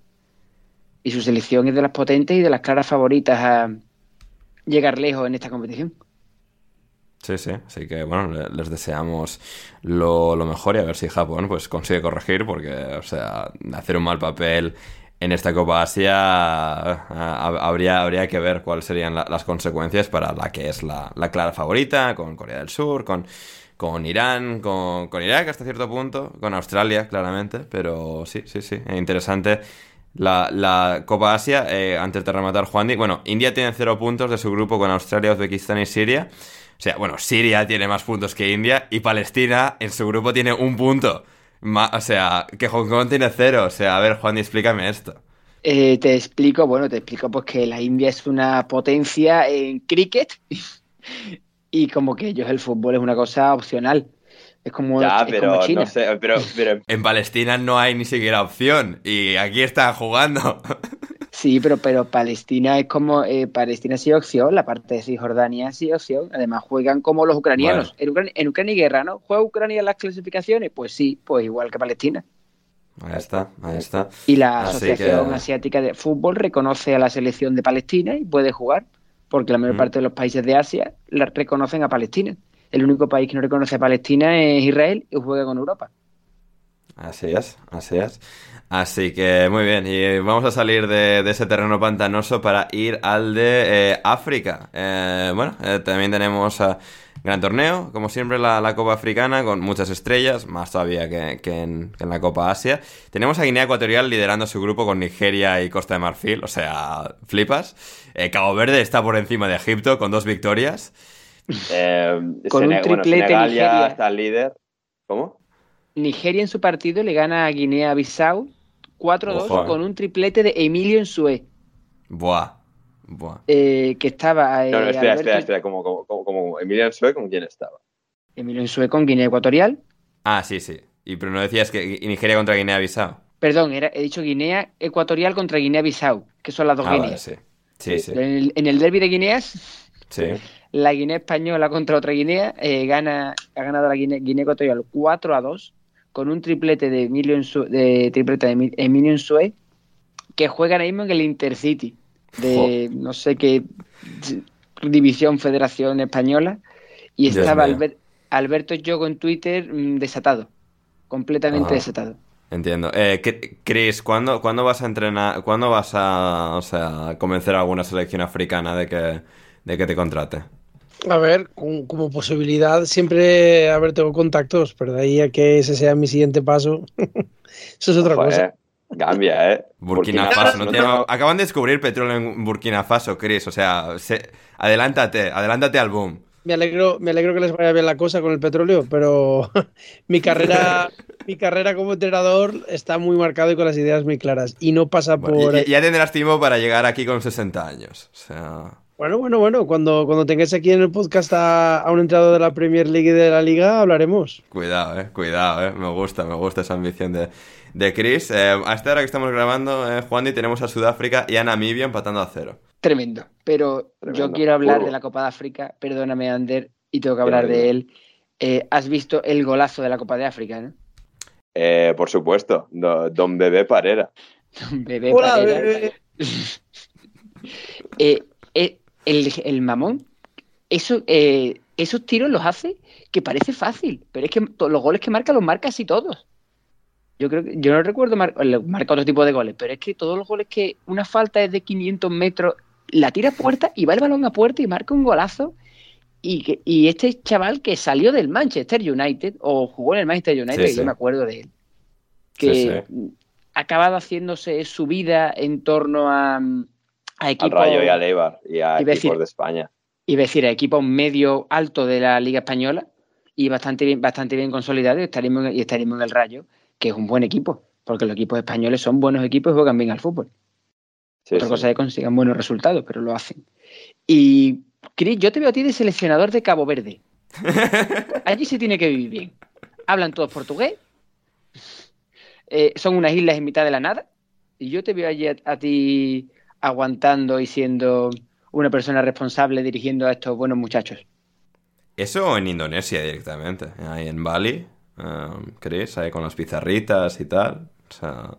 Y su selección es de las potentes y de las claras favoritas a llegar lejos en esta competición. Sí, sí, así que bueno, le- les deseamos lo, lo mejor y a ver si Japón pues consigue corregir, porque, o sea, hacer un mal papel en esta Copa Asia ah, habría, habría que ver cuáles serían la- las consecuencias para la que es la, la clara favorita, con Corea del Sur, con, con Irán, con, con Irak hasta cierto punto, con Australia, claramente, pero sí, sí, sí, es interesante. La, la Copa Asia, eh, antes de rematar Juan bueno, India tiene cero puntos de su grupo con Australia, Uzbekistán y Siria. O sea, bueno, Siria tiene más puntos que India y Palestina en su grupo tiene un punto. Ma- o sea, que Hong Kong tiene cero. O sea, a ver, Juan, explícame esto. Eh, te explico, bueno, te explico pues que la India es una potencia en cricket *laughs* y como que ellos el fútbol es una cosa opcional. Es como, Ya, es pero como China. no sé, pero, pero En Palestina no hay ni siquiera opción y aquí están jugando. *laughs* Sí, pero, pero Palestina es como, eh, Palestina sí opción, la parte de Cisjordania sí opción. Además juegan como los ucranianos. Bueno. En, Ucrania, en Ucrania hay guerra, ¿no? ¿Juega Ucrania en las clasificaciones? Pues sí, pues igual que Palestina. Ahí está, ahí está. Y la Así Asociación que- Asiática de Fútbol reconoce a la selección de Palestina y puede jugar, porque la mayor Mm. parte de los países de Asia la reconocen a Palestina. El único país que no reconoce a Palestina es Israel y juega con Europa. Así es, así es. Así que muy bien, y vamos a salir de, de ese terreno pantanoso para ir al de eh, África. Eh, bueno, eh, también tenemos gran torneo, como siempre la, la Copa Africana, con muchas estrellas, más todavía que, que en, que en la Copa Asia. Tenemos a Guinea Ecuatorial liderando su grupo con Nigeria y Costa de Marfil, o sea, flipas. Eh, Cabo Verde está por encima de Egipto con dos victorias. eh, Con un bueno, triplete Nigeria. está líder. ¿Cómo? Nigeria en su partido le gana a Guinea-Bissau 4-2 Ojo, eh. con un triplete de Emilio Ensue, Buah, buah. eh, que estaba eh, No, no, espera, Alberto- espera, espera. Como, como, como, como Emiliano Sue, ¿con quién estaba? Emilio Ensue con Guinea Ecuatorial. Ah, sí, sí. Y pero no decías que Nigeria contra Guinea-Bissau. Perdón, era, he dicho Guinea Ecuatorial contra Guinea-Bissau, que son las dos Ah, vale, Guineas. sí. Sí, sí. En el, en el derby de Guineas, Sí. la Guinea española contra otra Guinea eh, gana, ha ganado la Guinea, Guinea Ecuatorial 4 a 2 con un triplete de Emilio Ensue, de triplete de Emi- Emilio Ensue, que juega ahora mismo en el Intercity de no sé qué división federación española y estaba. Albert- Alberto Yogo en Twitter mm, desatado, completamente Ajá. desatado. Entiendo. Eh, Chris, ¿cuándo, ¿cuándo vas a entrenar? ¿Cuándo vas a, o sea, convencer a alguna selección africana de que, de que te contrate? A ver, como posibilidad siempre, a ver, tengo contactos, pero de ahí a que ese sea mi siguiente paso, *laughs* eso es otra Ojo, cosa. eh. Gambia, ¿eh? Burkina, Faso. no te- Acaban de descubrir petróleo en Burkina Faso, Chris. O sea, se- adelántate, adelántate al boom. Me alegro, me alegro que les vaya bien la cosa con el petróleo, pero *laughs* mi carrera, *laughs* mi carrera como entrenador está muy marcada y con las ideas muy claras. Y no pasa Bueno, por. y- y- ya tendrás tiempo para llegar aquí con 60 años. O sea, Bueno, bueno, bueno. Cuando, cuando tengáis aquí en el podcast a, a un entrenador de la Premier League y de la Liga, hablaremos. cuidado, eh, cuidado, eh. Me gusta, me gusta esa ambición de, de Chris. Eh, a esta hora que estamos grabando, eh, Juan, y tenemos a Sudáfrica y a Namibia empatando a cero. Tremendo. Pero Tremendo. yo quiero hablar Furbo. de la Copa de África. Perdóname, Ander, y tengo que hablar de él. Eh, ¿Has visto el golazo de la Copa de África, no? Eh, por supuesto, do- Don Bebé Parera. Bebé Hola, Parera. bebé. *laughs* Eh, eh, el, el mamón, eso, eh, esos tiros los hace que parece fácil, pero es que los goles que marca los marca así todos. Yo creo que, yo no recuerdo mar- marca otro tipo de goles, pero es que todos los goles que una falta es de 500 metros la tira a puerta y va el balón a puerta y marca un golazo. Y, que, y este chaval que salió del Manchester United, o jugó en el Manchester United, Sí, sí. yo me acuerdo de él, que Sí, ha acabado haciéndose su vida en torno a, a Al Rayo y al Eibar y a equipos decir- de España. a decir, a equipos medio alto de la Liga Española y bastante bien, bastante bien consolidados y estaríamos, en- y estaríamos en el Rayo, que es un buen equipo, porque los equipos españoles son buenos equipos y juegan bien al fútbol. Sí, Otra sí. cosa es que consigan buenos resultados, pero lo hacen. Y, Chris, yo te veo a ti de seleccionador de Cabo Verde. *laughs* Allí se tiene que vivir bien. Hablan todos portugués. Eh, son unas islas en mitad de la nada. Y yo te veo allí a, a ti aguantando y siendo una persona responsable dirigiendo a estos buenos muchachos. Eso en Indonesia directamente, ahí en Bali, um, Chris, ahí con las pizarritas y tal. O sea,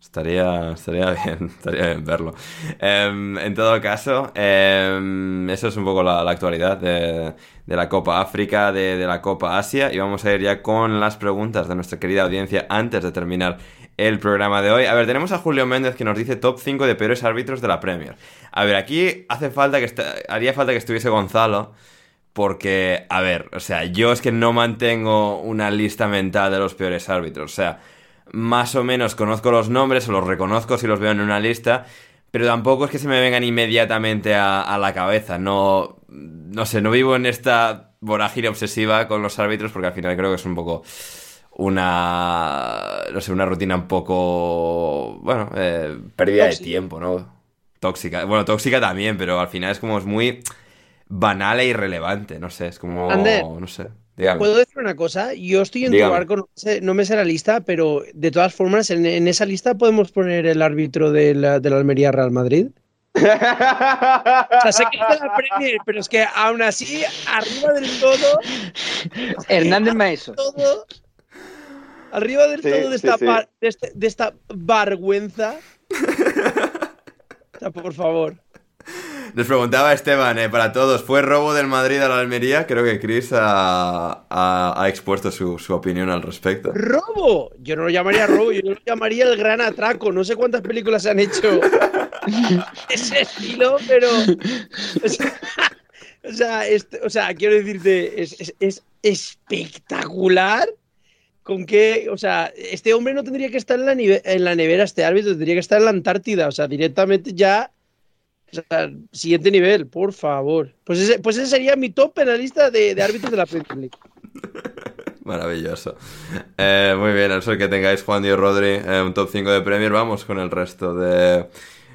estaría, estaría *laughs* bien, estaría bien verlo. Em, en todo caso, em, eso es un poco la, actualidad de, la Copa África, de la Copa Asia. Y vamos a ir ya con las preguntas de nuestra querida audiencia antes de terminar el programa de hoy. A ver, tenemos a Julio Méndez que nos dice top 5 de peores árbitros de la Premier. A ver, aquí hace falta que haría falta que estuviese Gonzalo. Porque, a ver, o sea, yo es que no mantengo una lista mental de los peores árbitros. O sea, más o menos conozco los nombres o los reconozco si los veo en una lista, pero tampoco es que se me vengan inmediatamente a, a la cabeza. No, no sé, no vivo en esta vorágine obsesiva con los árbitros porque al final creo que es un poco una, no sé, una rutina un poco, bueno, eh, pérdida de tiempo, ¿no? Tóxica. Bueno, tóxica también, pero al final es como es muy banal e irrelevante, no sé, es como, Ander, no sé. Dígame. ¿Puedo decir una cosa? Yo estoy en Dígame. tu barco, no, sé- no me sé la lista, pero de todas formas, en, en esa lista podemos poner el árbitro de la, de la Almería Real Madrid. O sea, sé que es la Premier, pero es que aún así, arriba del todo, Hernández Maeso. todo arriba del Sí, todo de sí, esta, sí. par- de, este- de esta vergüenza. *laughs* O sea, por favor. Nos preguntaba Esteban, eh, para todos, ¿fue robo del Madrid a la Almería? Creo que Chris ha, ha- ha expuesto su, su opinión al respecto. ¡Robo! Yo no lo llamaría robo, yo lo llamaría el gran atraco. No sé cuántas películas se han hecho de ese estilo, pero. O sea, *laughs* o sea, este- o sea, quiero decirte, es, es- es espectacular. Con que, o sea, este hombre no tendría que estar en la, en la nevera, este árbitro, tendría que estar en la Antártida, o sea, directamente ya. O sea, siguiente nivel, por favor. Pues ese, pues ese sería mi top en la lista de, árbitros de la Premier League. *laughs* Maravilloso. Eh, muy bien, al que tengáis Juan y Rodri eh, un top 5 de Premier, vamos con el resto de,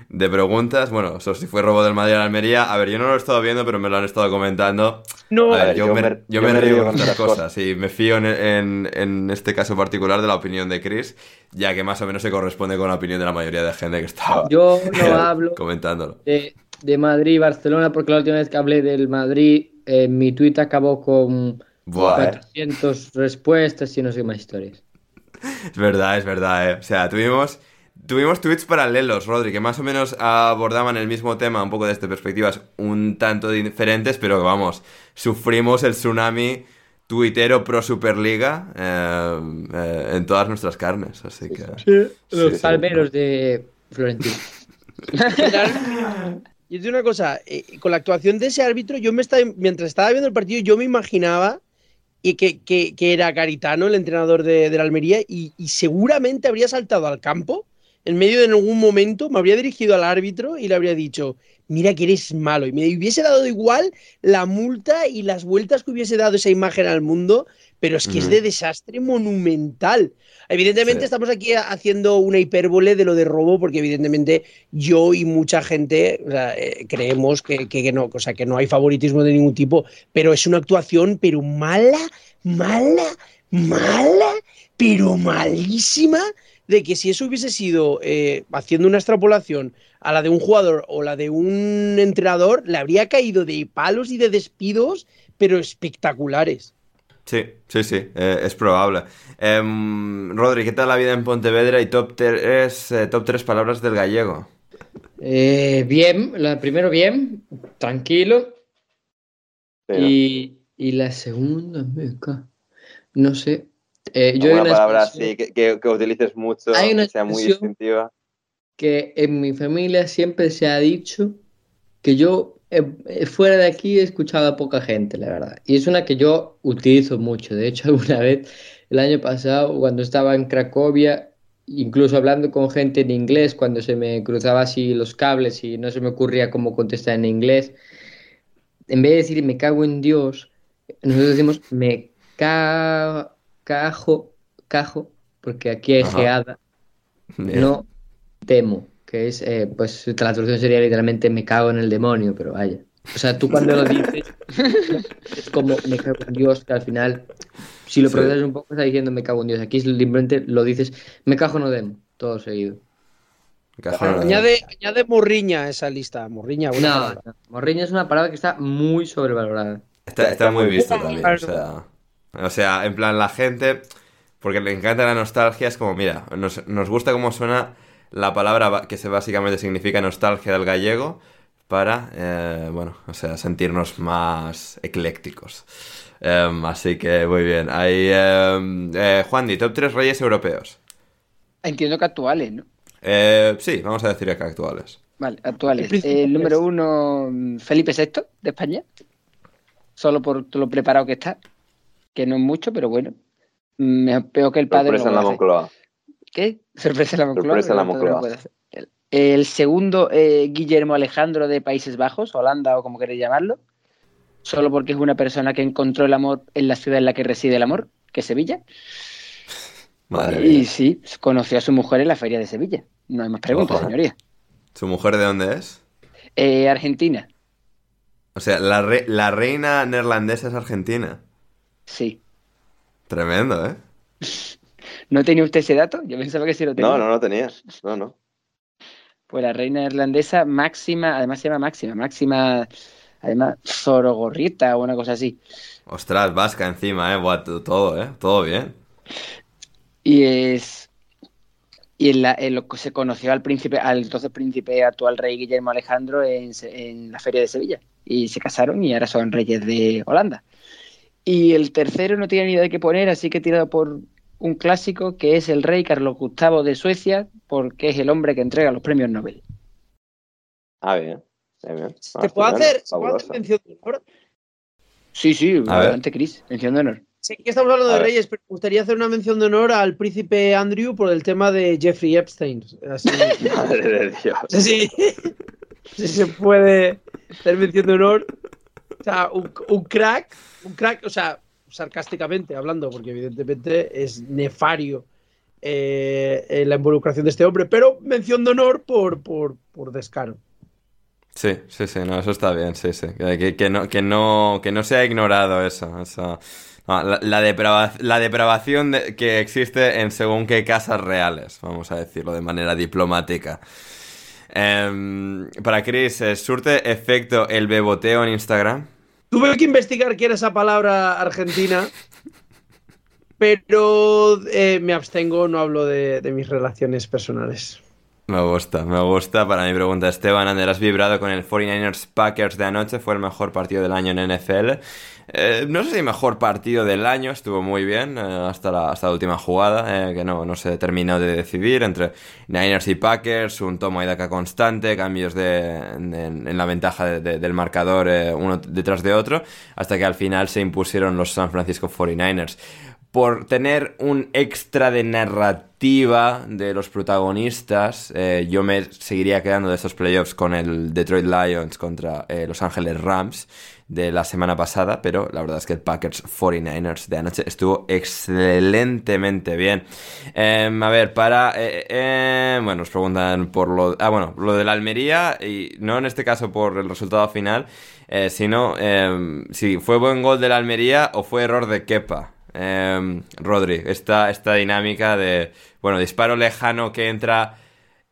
de preguntas. Bueno, eso si fue robo del Madrid a la Almería. A ver, yo no lo he estado viendo, pero me lo han estado comentando. No, A ver, A ver, yo, yo me, me- yo yo me me río con estas cosas y me fío en, en- en este caso particular de la opinión de Chris, ya que más o menos se corresponde con la opinión de la mayoría de gente que estaba Yo no *laughs* hablo comentándolo. de, de Madrid y Barcelona porque la última vez que hablé del Madrid, eh, mi tweet acabó con Buah, eh. 400 respuestas y no sé qué más historias. Es verdad, es verdad, eh. O sea, tuvimos, tuvimos tweets paralelos, Rodri, que más o menos abordaban el mismo tema, un poco desde perspectivas un tanto diferentes, pero vamos, sufrimos el tsunami tuitero pro Superliga eh, eh, en todas nuestras carnes, así que... Los sí. salveros de Florentino. *laughs* Y te digo una cosa, eh, con la actuación de ese árbitro, yo me estaba, mientras estaba viendo el partido, yo me imaginaba y que, que- que era Garitano, el entrenador de, de la Almería, y, y seguramente habría saltado al campo en medio de algún momento, me habría dirigido al árbitro y le habría dicho, mira que eres malo, y me hubiese dado igual la multa y las vueltas que hubiese dado esa imagen al mundo, pero es que es de desastre monumental. Evidentemente Sí. estamos aquí haciendo una hipérbole de lo de robo, porque evidentemente yo y mucha gente o sea, eh, creemos que, que- que no, o sea, que no hay favoritismo de ningún tipo, pero es una actuación, pero mala, mala, mala, pero malísima, de que si eso hubiese sido eh, haciendo una extrapolación a la de un jugador o la de un entrenador, le habría caído de palos y de despidos, pero espectaculares. Sí, sí, sí, eh, es probable. Em, Rodri, ¿qué tal la vida en Pontevedra y top 3 top tres palabras del gallego? Eh, bien, la primero bien, tranquilo. Y, y la segunda, no sé. Eh, yo hay una palabra así que, que- que utilices mucho, Hay una que sea muy distintiva. que en mi familia siempre se ha dicho que yo eh, fuera de aquí he escuchado a poca gente, la verdad. Y es una que yo utilizo mucho. De hecho, *laughs* alguna vez, el año pasado, cuando estaba en Cracovia, incluso hablando con gente en inglés, cuando se me cruzaba así los cables y no se me ocurría cómo contestar en inglés, en vez de decir me cago en Dios, nosotros decimos me ca cajo, cajo, porque aquí hay Ajá. geada, Bien. no temo, que es, eh, pues la traducción sería literalmente me cago en el demonio, pero vaya. O sea, tú cuando lo dices, *laughs* es como me cago en Dios, que al final, si lo Sí. procesas un poco, está diciendo me cago en Dios. Aquí simplemente lo dices, me cago no demo, todo seguido. Añade, añade morriña a esa lista. Morriña, buena No, no, morriña es una palabra que está muy sobrevalorada. Está, está muy visto Claro. también. O sea, o sea, en plan, la gente, porque le encanta la nostalgia, es como, mira, nos, nos gusta cómo suena la palabra que se básicamente significa nostalgia del gallego para, eh, bueno, o sea, sentirnos más eclécticos. Em, así que muy bien. Ahí, em, eh, Juan, Di, top 3 reyes europeos. Entiendo que actuales, ¿no? Eh, sí, vamos a decir acá actuales. Vale, actuales. El número uno, mm, Felipe VI de España. Solo por lo preparado que está. Que no es mucho, pero bueno. Es peor que el padre. Sorpresa no en la. Moncloa. ¿Qué? Sorpresa en la Moncloa. Sorpresa en la Moncloa. El, el segundo, eh, Guillermo Alejandro de Países Bajos, Holanda o como queréis llamarlo. Solo porque es una persona que encontró el amor en la ciudad en la que reside el amor, que es Sevilla. Madre y mía. sí, conoció a su mujer en la feria de Sevilla. No hay más preguntas, Ojo. señoría. ¿Su mujer de dónde es? Eh, Argentina, O sea, la, re- la reina neerlandesa es argentina. Sí. Tremendo, ¿eh? *laughs* ¿No tenía usted ese dato? Yo pensaba que sí lo tenía. No, no, no tenía. No, no. Pues la reina irlandesa máxima, además se llama máxima, máxima, además Zorogorrita o una cosa así. Ostras, vasca encima, ¿eh? Buah, todo, ¿eh? Todo bien. Y es. Y en, la, en lo que se conoció al príncipe, al entonces príncipe actual rey Guillermo Alejandro en, en la feria de Sevilla. Y se casaron y ahora son reyes de Holanda. Y el tercero no tenía ni idea de qué poner, así que he tirado por un clásico que es el rey Carlos Gustavo de Suecia, porque es el hombre que entrega los premios Nobel. Ah, bien. Bien, bien. Ah, ¿Te puedo hacer, ¿se puede hacer Fabuloso. mención de honor? Sí, sí, A adelante, Chris, mención de honor. Sé que estamos hablando A de ver. reyes, pero me gustaría hacer una mención de honor al príncipe Andrew por el tema de Jeffrey Epstein. Así, *laughs* Madre de Dios. si, *laughs* si se puede hacer mención de honor. Sea, un, un crack, un crack, o sea, sarcásticamente hablando, porque evidentemente es nefario eh, eh, la involucración de este hombre, pero mención de honor por, por, por descaro. Sí, sí, sí, no, eso está bien, sí, sí. Que, que- que no, que, no, que no se ha ignorado eso. eso. No, la, la, deprava- la depravación de- que existe en según qué casas reales, vamos a decirlo de manera diplomática. Em, para Chris, ¿eh, ¿surte efecto el beboteo en Instagram? Tuve que investigar qué era esa palabra argentina, pero eh, me abstengo, no hablo de, mis relaciones personales. Me gusta, me gusta. Para mi pregunta, Esteban, Ander, ¿has vibrado con el 49ers Packers de anoche? Fue el mejor partido del año en NFL. Eh, no sé si mejor partido del año, estuvo muy bien eh, hasta, la, hasta última jugada, eh, que no, no se terminó de decidir entre Niners y Packers, un tomo y daca constante, cambios de, en, la ventaja de- de- del marcador uno detrás de otro, hasta que al final se impusieron los San Francisco 49ers por tener un extra de narrativa de los protagonistas, yo me seguiría quedando de estos playoffs con el Detroit Lions contra Los Ángeles Rams de la semana pasada, pero la verdad es que el Packers 49ers de anoche estuvo excelentemente bien. Em, a ver, para... eh, eh, bueno, nos preguntan por lo... Ah, bueno, lo de la Almería, y no en este caso por el resultado final, eh, sino em, si fue buen gol de la Almería o fue error de Kepa. Rodri, esta, esta dinámica de, bueno, disparo lejano que entra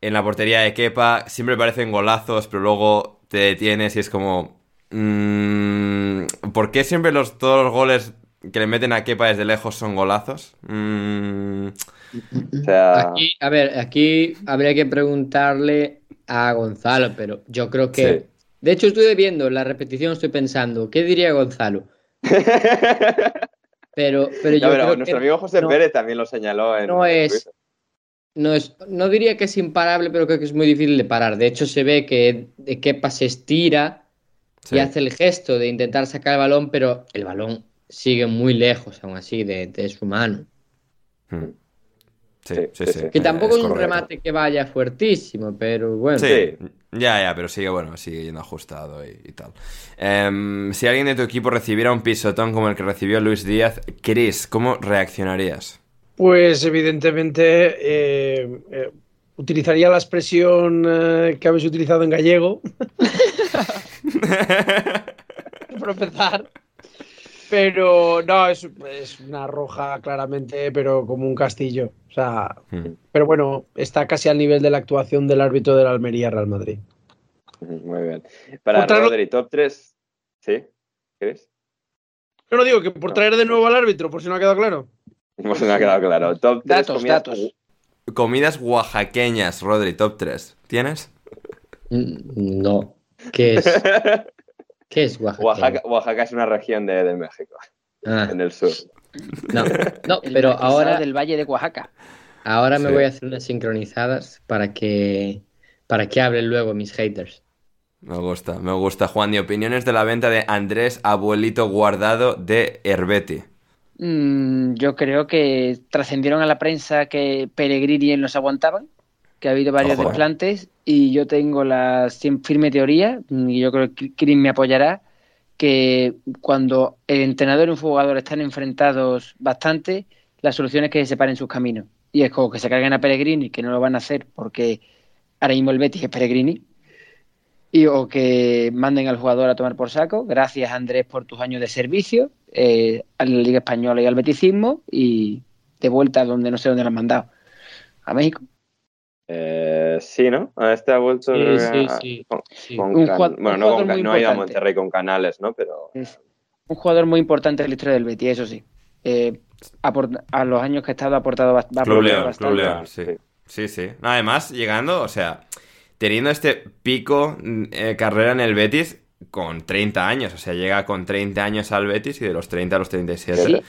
en la portería de Kepa, siempre parecen golazos, pero luego te detienes y es como... mm, ¿Por qué siempre los, todos los goles que le meten a Kepa desde lejos son golazos? Mm, O sea, Aquí, a ver, aquí habría que preguntarle a Gonzalo, pero yo creo que. Sí. De hecho, estuve viendo la repetición, estoy pensando, ¿qué diría Gonzalo? *laughs* Pero, pero yo No, pero creo nuestro que amigo José no- Pérez también lo señaló en no es- no, es, no diría que es imparable, pero creo que es muy difícil de parar. De hecho, se ve que de Kepa se estira Sí. y hace el gesto de intentar sacar el balón, pero el balón sigue muy lejos, aún así, de, de su mano. Hmm. Sí, Sí, sí. Que tampoco es un correcto. remate que vaya fuertísimo, pero bueno. Sí, ya, ya, pero sigue, bueno, sigue yendo ajustado y, y tal. Em, si alguien de tu equipo recibiera un pisotón como el que recibió Luis Díaz, Chris, ¿cómo reaccionarías? Pues evidentemente eh, eh, utilizaría la expresión eh, que habéis utilizado en gallego. *laughs* *laughs* Por empezar. Pero no, es, es una roja claramente, pero como un castillo. O sea, Hmm. pero bueno, está casi al nivel de la actuación del árbitro de la Almería Real Madrid. Muy bien. Para Otra- Rodri, top 3. ¿Sí? ¿Crees? Yo no digo que por traer de nuevo al árbitro, por si no ha quedado claro. *laughs* Pues no ha quedado claro. Top 3 Datos, datos. Comidas oaxaqueñas, Rodri, top 3. ¿Tienes? Mm, No. ¿Qué es? *laughs* ¿Qué es Oaxaca? Oaxaca, Oaxaca es una región de, de México, Ah, en el sur. no, *laughs* no, El pero ahora, del Valle de Oaxaca. ahora me Sí. voy a hacer unas sincronizadas para que, para que hablen luego mis haters. Me gusta, me gusta. Juan, ¿y opiniones de la venta de Andrés Abuelito Guardado de Herbeti? Mm, yo creo que trascendieron a la prensa que Peregrini y él no se aguantaban, que ha habido varios Ojo, eh. desplantes y yo tengo la firme teoría, y yo creo que Kirin me apoyará, que cuando el entrenador y un jugador están enfrentados bastante, la solución es que se separen sus caminos. Y es como que se carguen a Peregrini, que no lo van a hacer porque ahora mismo el Betis es Peregrini, y o que manden al jugador a tomar por saco. Gracias, Andrés, por tus años de servicio eh, a la Liga Española y al beticismo y de vuelta a donde no sé dónde lo han mandado. A México. Eh, sí, ¿no? Este ha vuelto Sí, sí, a- sí, con- sí. con Un can- jugador- bueno, un no, con no ha ido a. Monterrey con canales, ¿no? Pero Es un jugador muy importante en la historia del Betis, eso sí. Eh, aport- a los años que ha estado ha aportado bast- ha Club León, bastante. Club León, sí. Sí, sí. Además, llegando, o sea, teniendo este pico mm, eh, carrera en el Betis con 30 años. O sea, llega con 30 años al Betis y de los 30 a los 37. Sí.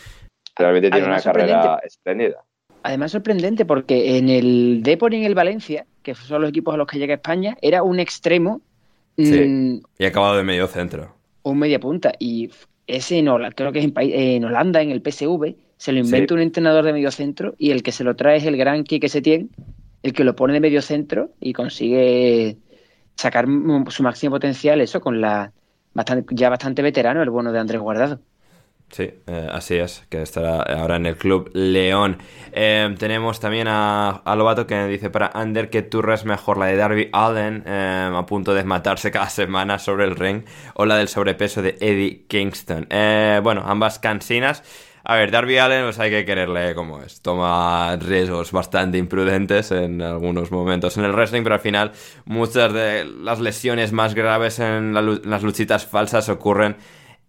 realmente tiene una carrera espléndida. Además, sorprendente porque en el Depor y en el Valencia, que son los equipos a los que llega España, era un extremo Sí. mm, Y ha acabado de medio centro. un media punta. Y ese en Holanda, creo que es en, en Holanda, en el PSV, se lo inventa Sí. un entrenador de medio centro y el que se lo trae es el gran Quique Setién, el que lo pone de medio centro y consigue sacar su máximo potencial, eso con la bastante, ya bastante veterano, el bueno de Andrés Guardado. Sí, eh, así es, que estará ahora en el Club León. Eh, tenemos también a, a Lobato que dice para Ander que Turra es mejor la de Darby Allen, eh, a punto de matarse *laughs* cada semana sobre el ring, o la del sobrepeso de Eddie Kingston. Eh, bueno, ambas cansinas. A ver, Darby Allen, pues hay que quererle como es. Toma riesgos bastante imprudentes en algunos momentos en el wrestling, pero al final muchas de las lesiones más graves en lu- las luchitas falsas ocurren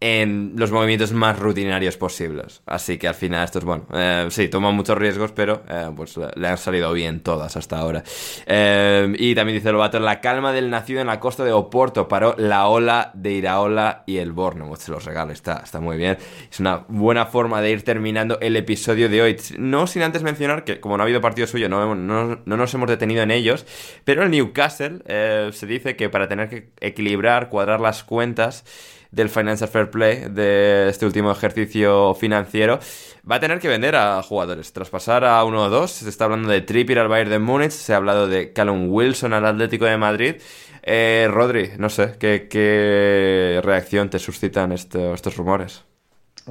en los movimientos más rutinarios posibles. Así que al final esto es bueno. Eh, sí, toma muchos riesgos, pero eh, pues le, han salido bien todas hasta ahora. Eh, y también dice Lobato, la calma del nacido en la costa de Oporto paró la ola de Iraola y el Borno. Se los regalo, está, está muy bien. Es una buena forma de ir terminando el episodio de hoy. No sin antes mencionar que como no ha habido partido suyo, no, no, no nos hemos detenido en ellos, pero el Newcastle se dice que para tener que equilibrar, cuadrar las cuentas, del Financial Fair Play de este último ejercicio financiero, va a tener que vender a jugadores. Tras pasar a uno o dos, se está hablando de Trippier al Bayern de Múnich, se ha hablado de Callum Wilson al Atlético de Madrid. Eh, Rodri, no sé, ¿qué, qué reacción te suscitan esto- estos rumores?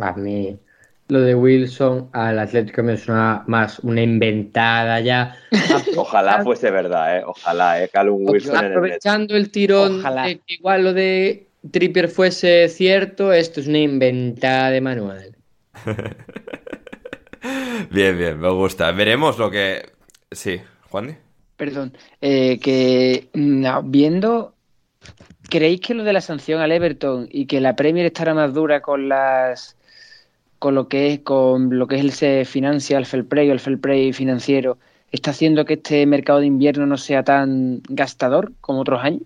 A mí lo de Wilson al Atlético me suena más una inventada ya. *laughs* Ojalá fuese verdad, ¿eh? Ojalá, ¿eh? Callum Wilson en el. Aprovechando el tirón Ojalá. de que igual lo de Trippier fuese cierto, esto es una inventada de manual. *laughs* Bien, bien, me gusta. Veremos lo que... Sí, Juan. Perdón, eh, que no, viendo, ¿creéis que lo de la sanción al Everton y que la Premier estará más dura con las con lo que es con lo que es el se financial fair play o el fair play financiero está haciendo que este mercado de invierno no sea tan gastador como otros años?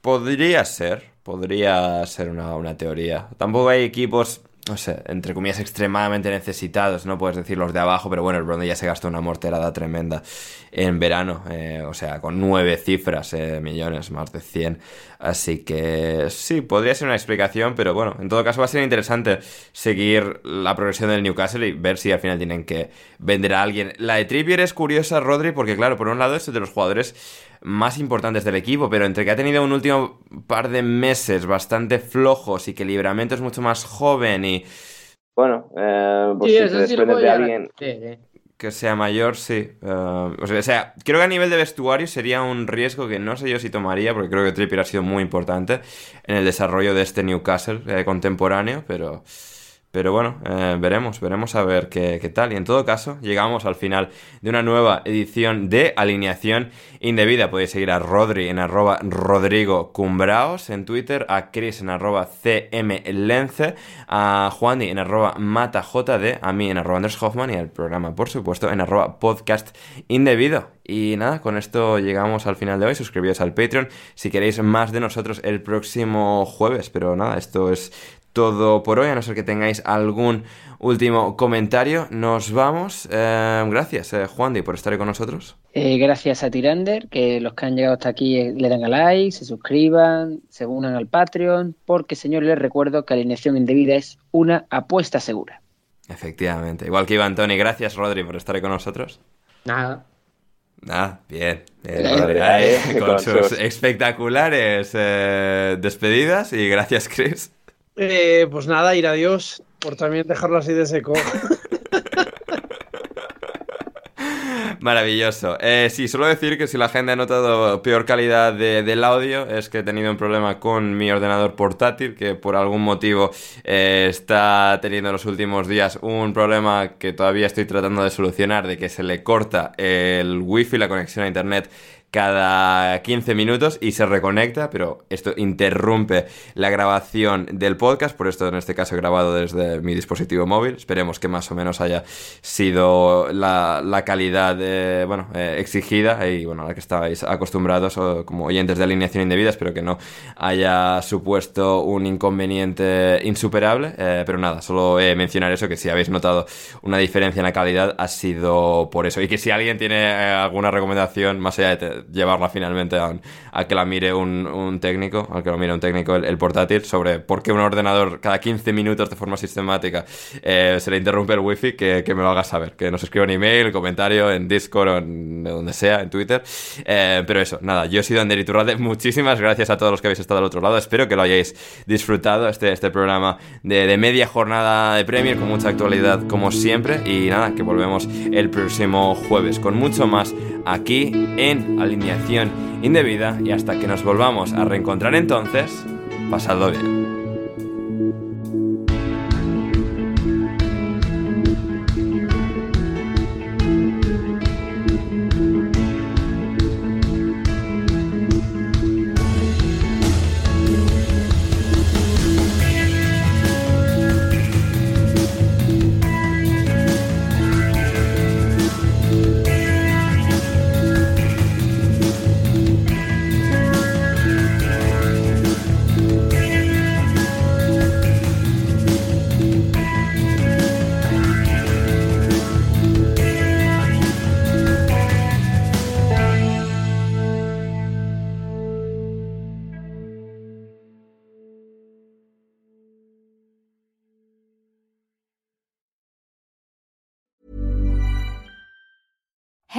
Podría ser, podría ser una, una teoría. Tampoco hay equipos no sé, entre comillas, extremadamente necesitados, no puedes decir los de abajo, pero bueno, el Bronde ya se gastó una morterada tremenda en verano, eh, o sea, con nueve cifras, eh, millones, más de 100. Así que sí, podría ser una explicación, pero bueno, en todo caso va a ser interesante seguir la progresión del Newcastle y ver si al final tienen que vender a alguien. La de Trippier es curiosa, Rodri, porque claro, por un lado es de los jugadores más importantes del equipo, pero entre que ha tenido un último par de meses bastante flojos y que Libramento es mucho más joven y... Bueno, eh, pues si te desprendes de alguien... Que sea mayor, sí. Eh, o, sea, creo que a nivel de vestuario sería un riesgo que no sé yo si tomaría, porque creo que Trippier ha sido muy importante en el desarrollo de este Newcastle eh, contemporáneo, pero... Pero bueno, eh, veremos, veremos a ver qué, tal. Y en todo caso, llegamos al final de una nueva edición de Alineación Indebida. Podéis seguir a Rodri en arroba Rodrigo Cumbraos en Twitter, a Chris en arroba CMLence, a Juani en arroba MataJD, a mí en arroba Andrés Hoffman y al programa, por supuesto, en arroba Podcast Indebido. Y nada, con esto llegamos al final de hoy. Suscribíos al Patreon si queréis más de nosotros el próximo jueves. Pero nada, esto es todo por hoy, a no ser que tengáis algún último comentario. Nos vamos. Eh, gracias, eh, Juan Di, por estar con nosotros. Eh, gracias a Tirander, que los que han llegado hasta aquí le dan a like, se suscriban, se unan al Patreon, porque, señor, les recuerdo que alineación indebida es una apuesta segura. Efectivamente. Igual que Iván Tony, gracias, Rodri, por estar con nosotros. Nada. Ah, bien. con sus espectaculares despedidas y gracias, Chris. Eh, pues nada, ir a Dios, por también dejarlo así de seco. *laughs* Maravilloso. Eh, sí, solo decir que si la gente ha notado peor calidad del audio es que he tenido un problema con mi ordenador portátil que por algún motivo eh, está teniendo en los últimos días un problema que todavía estoy tratando de solucionar de que se le corta el wifi, la conexión a internet cada 15 minutos y se reconecta, pero esto interrumpe la grabación del podcast, por esto en este caso he grabado desde mi dispositivo móvil, esperemos que más o menos haya sido la, calidad eh, bueno, eh, exigida y bueno, a la que estáis acostumbrados como oyentes de alineación indebida, espero que no haya supuesto un inconveniente insuperable, eh, pero nada, solo mencionar eso, que si habéis notado una diferencia en la calidad ha sido por eso. Y que si alguien tiene alguna recomendación más allá de llevarla finalmente a, que la mire un, técnico, al que lo mire un técnico el, portátil, sobre por qué un ordenador cada 15 minutos de forma sistemática eh, se le interrumpe el wifi, que, que, me lo haga saber, que nos escriba un email, comentario en Discord o en donde sea, en Twitter. Eh, pero eso, nada, yo he sido Ander Iturralde, *laughs* muchísimas gracias a todos los que habéis estado al otro lado, espero que lo hayáis disfrutado, este, este programa de, de media jornada de Premier con mucha actualidad como siempre y nada, que volvemos el próximo jueves con mucho más aquí en alineación indebida y hasta que nos volvamos a reencontrar entonces, pasadlo bien.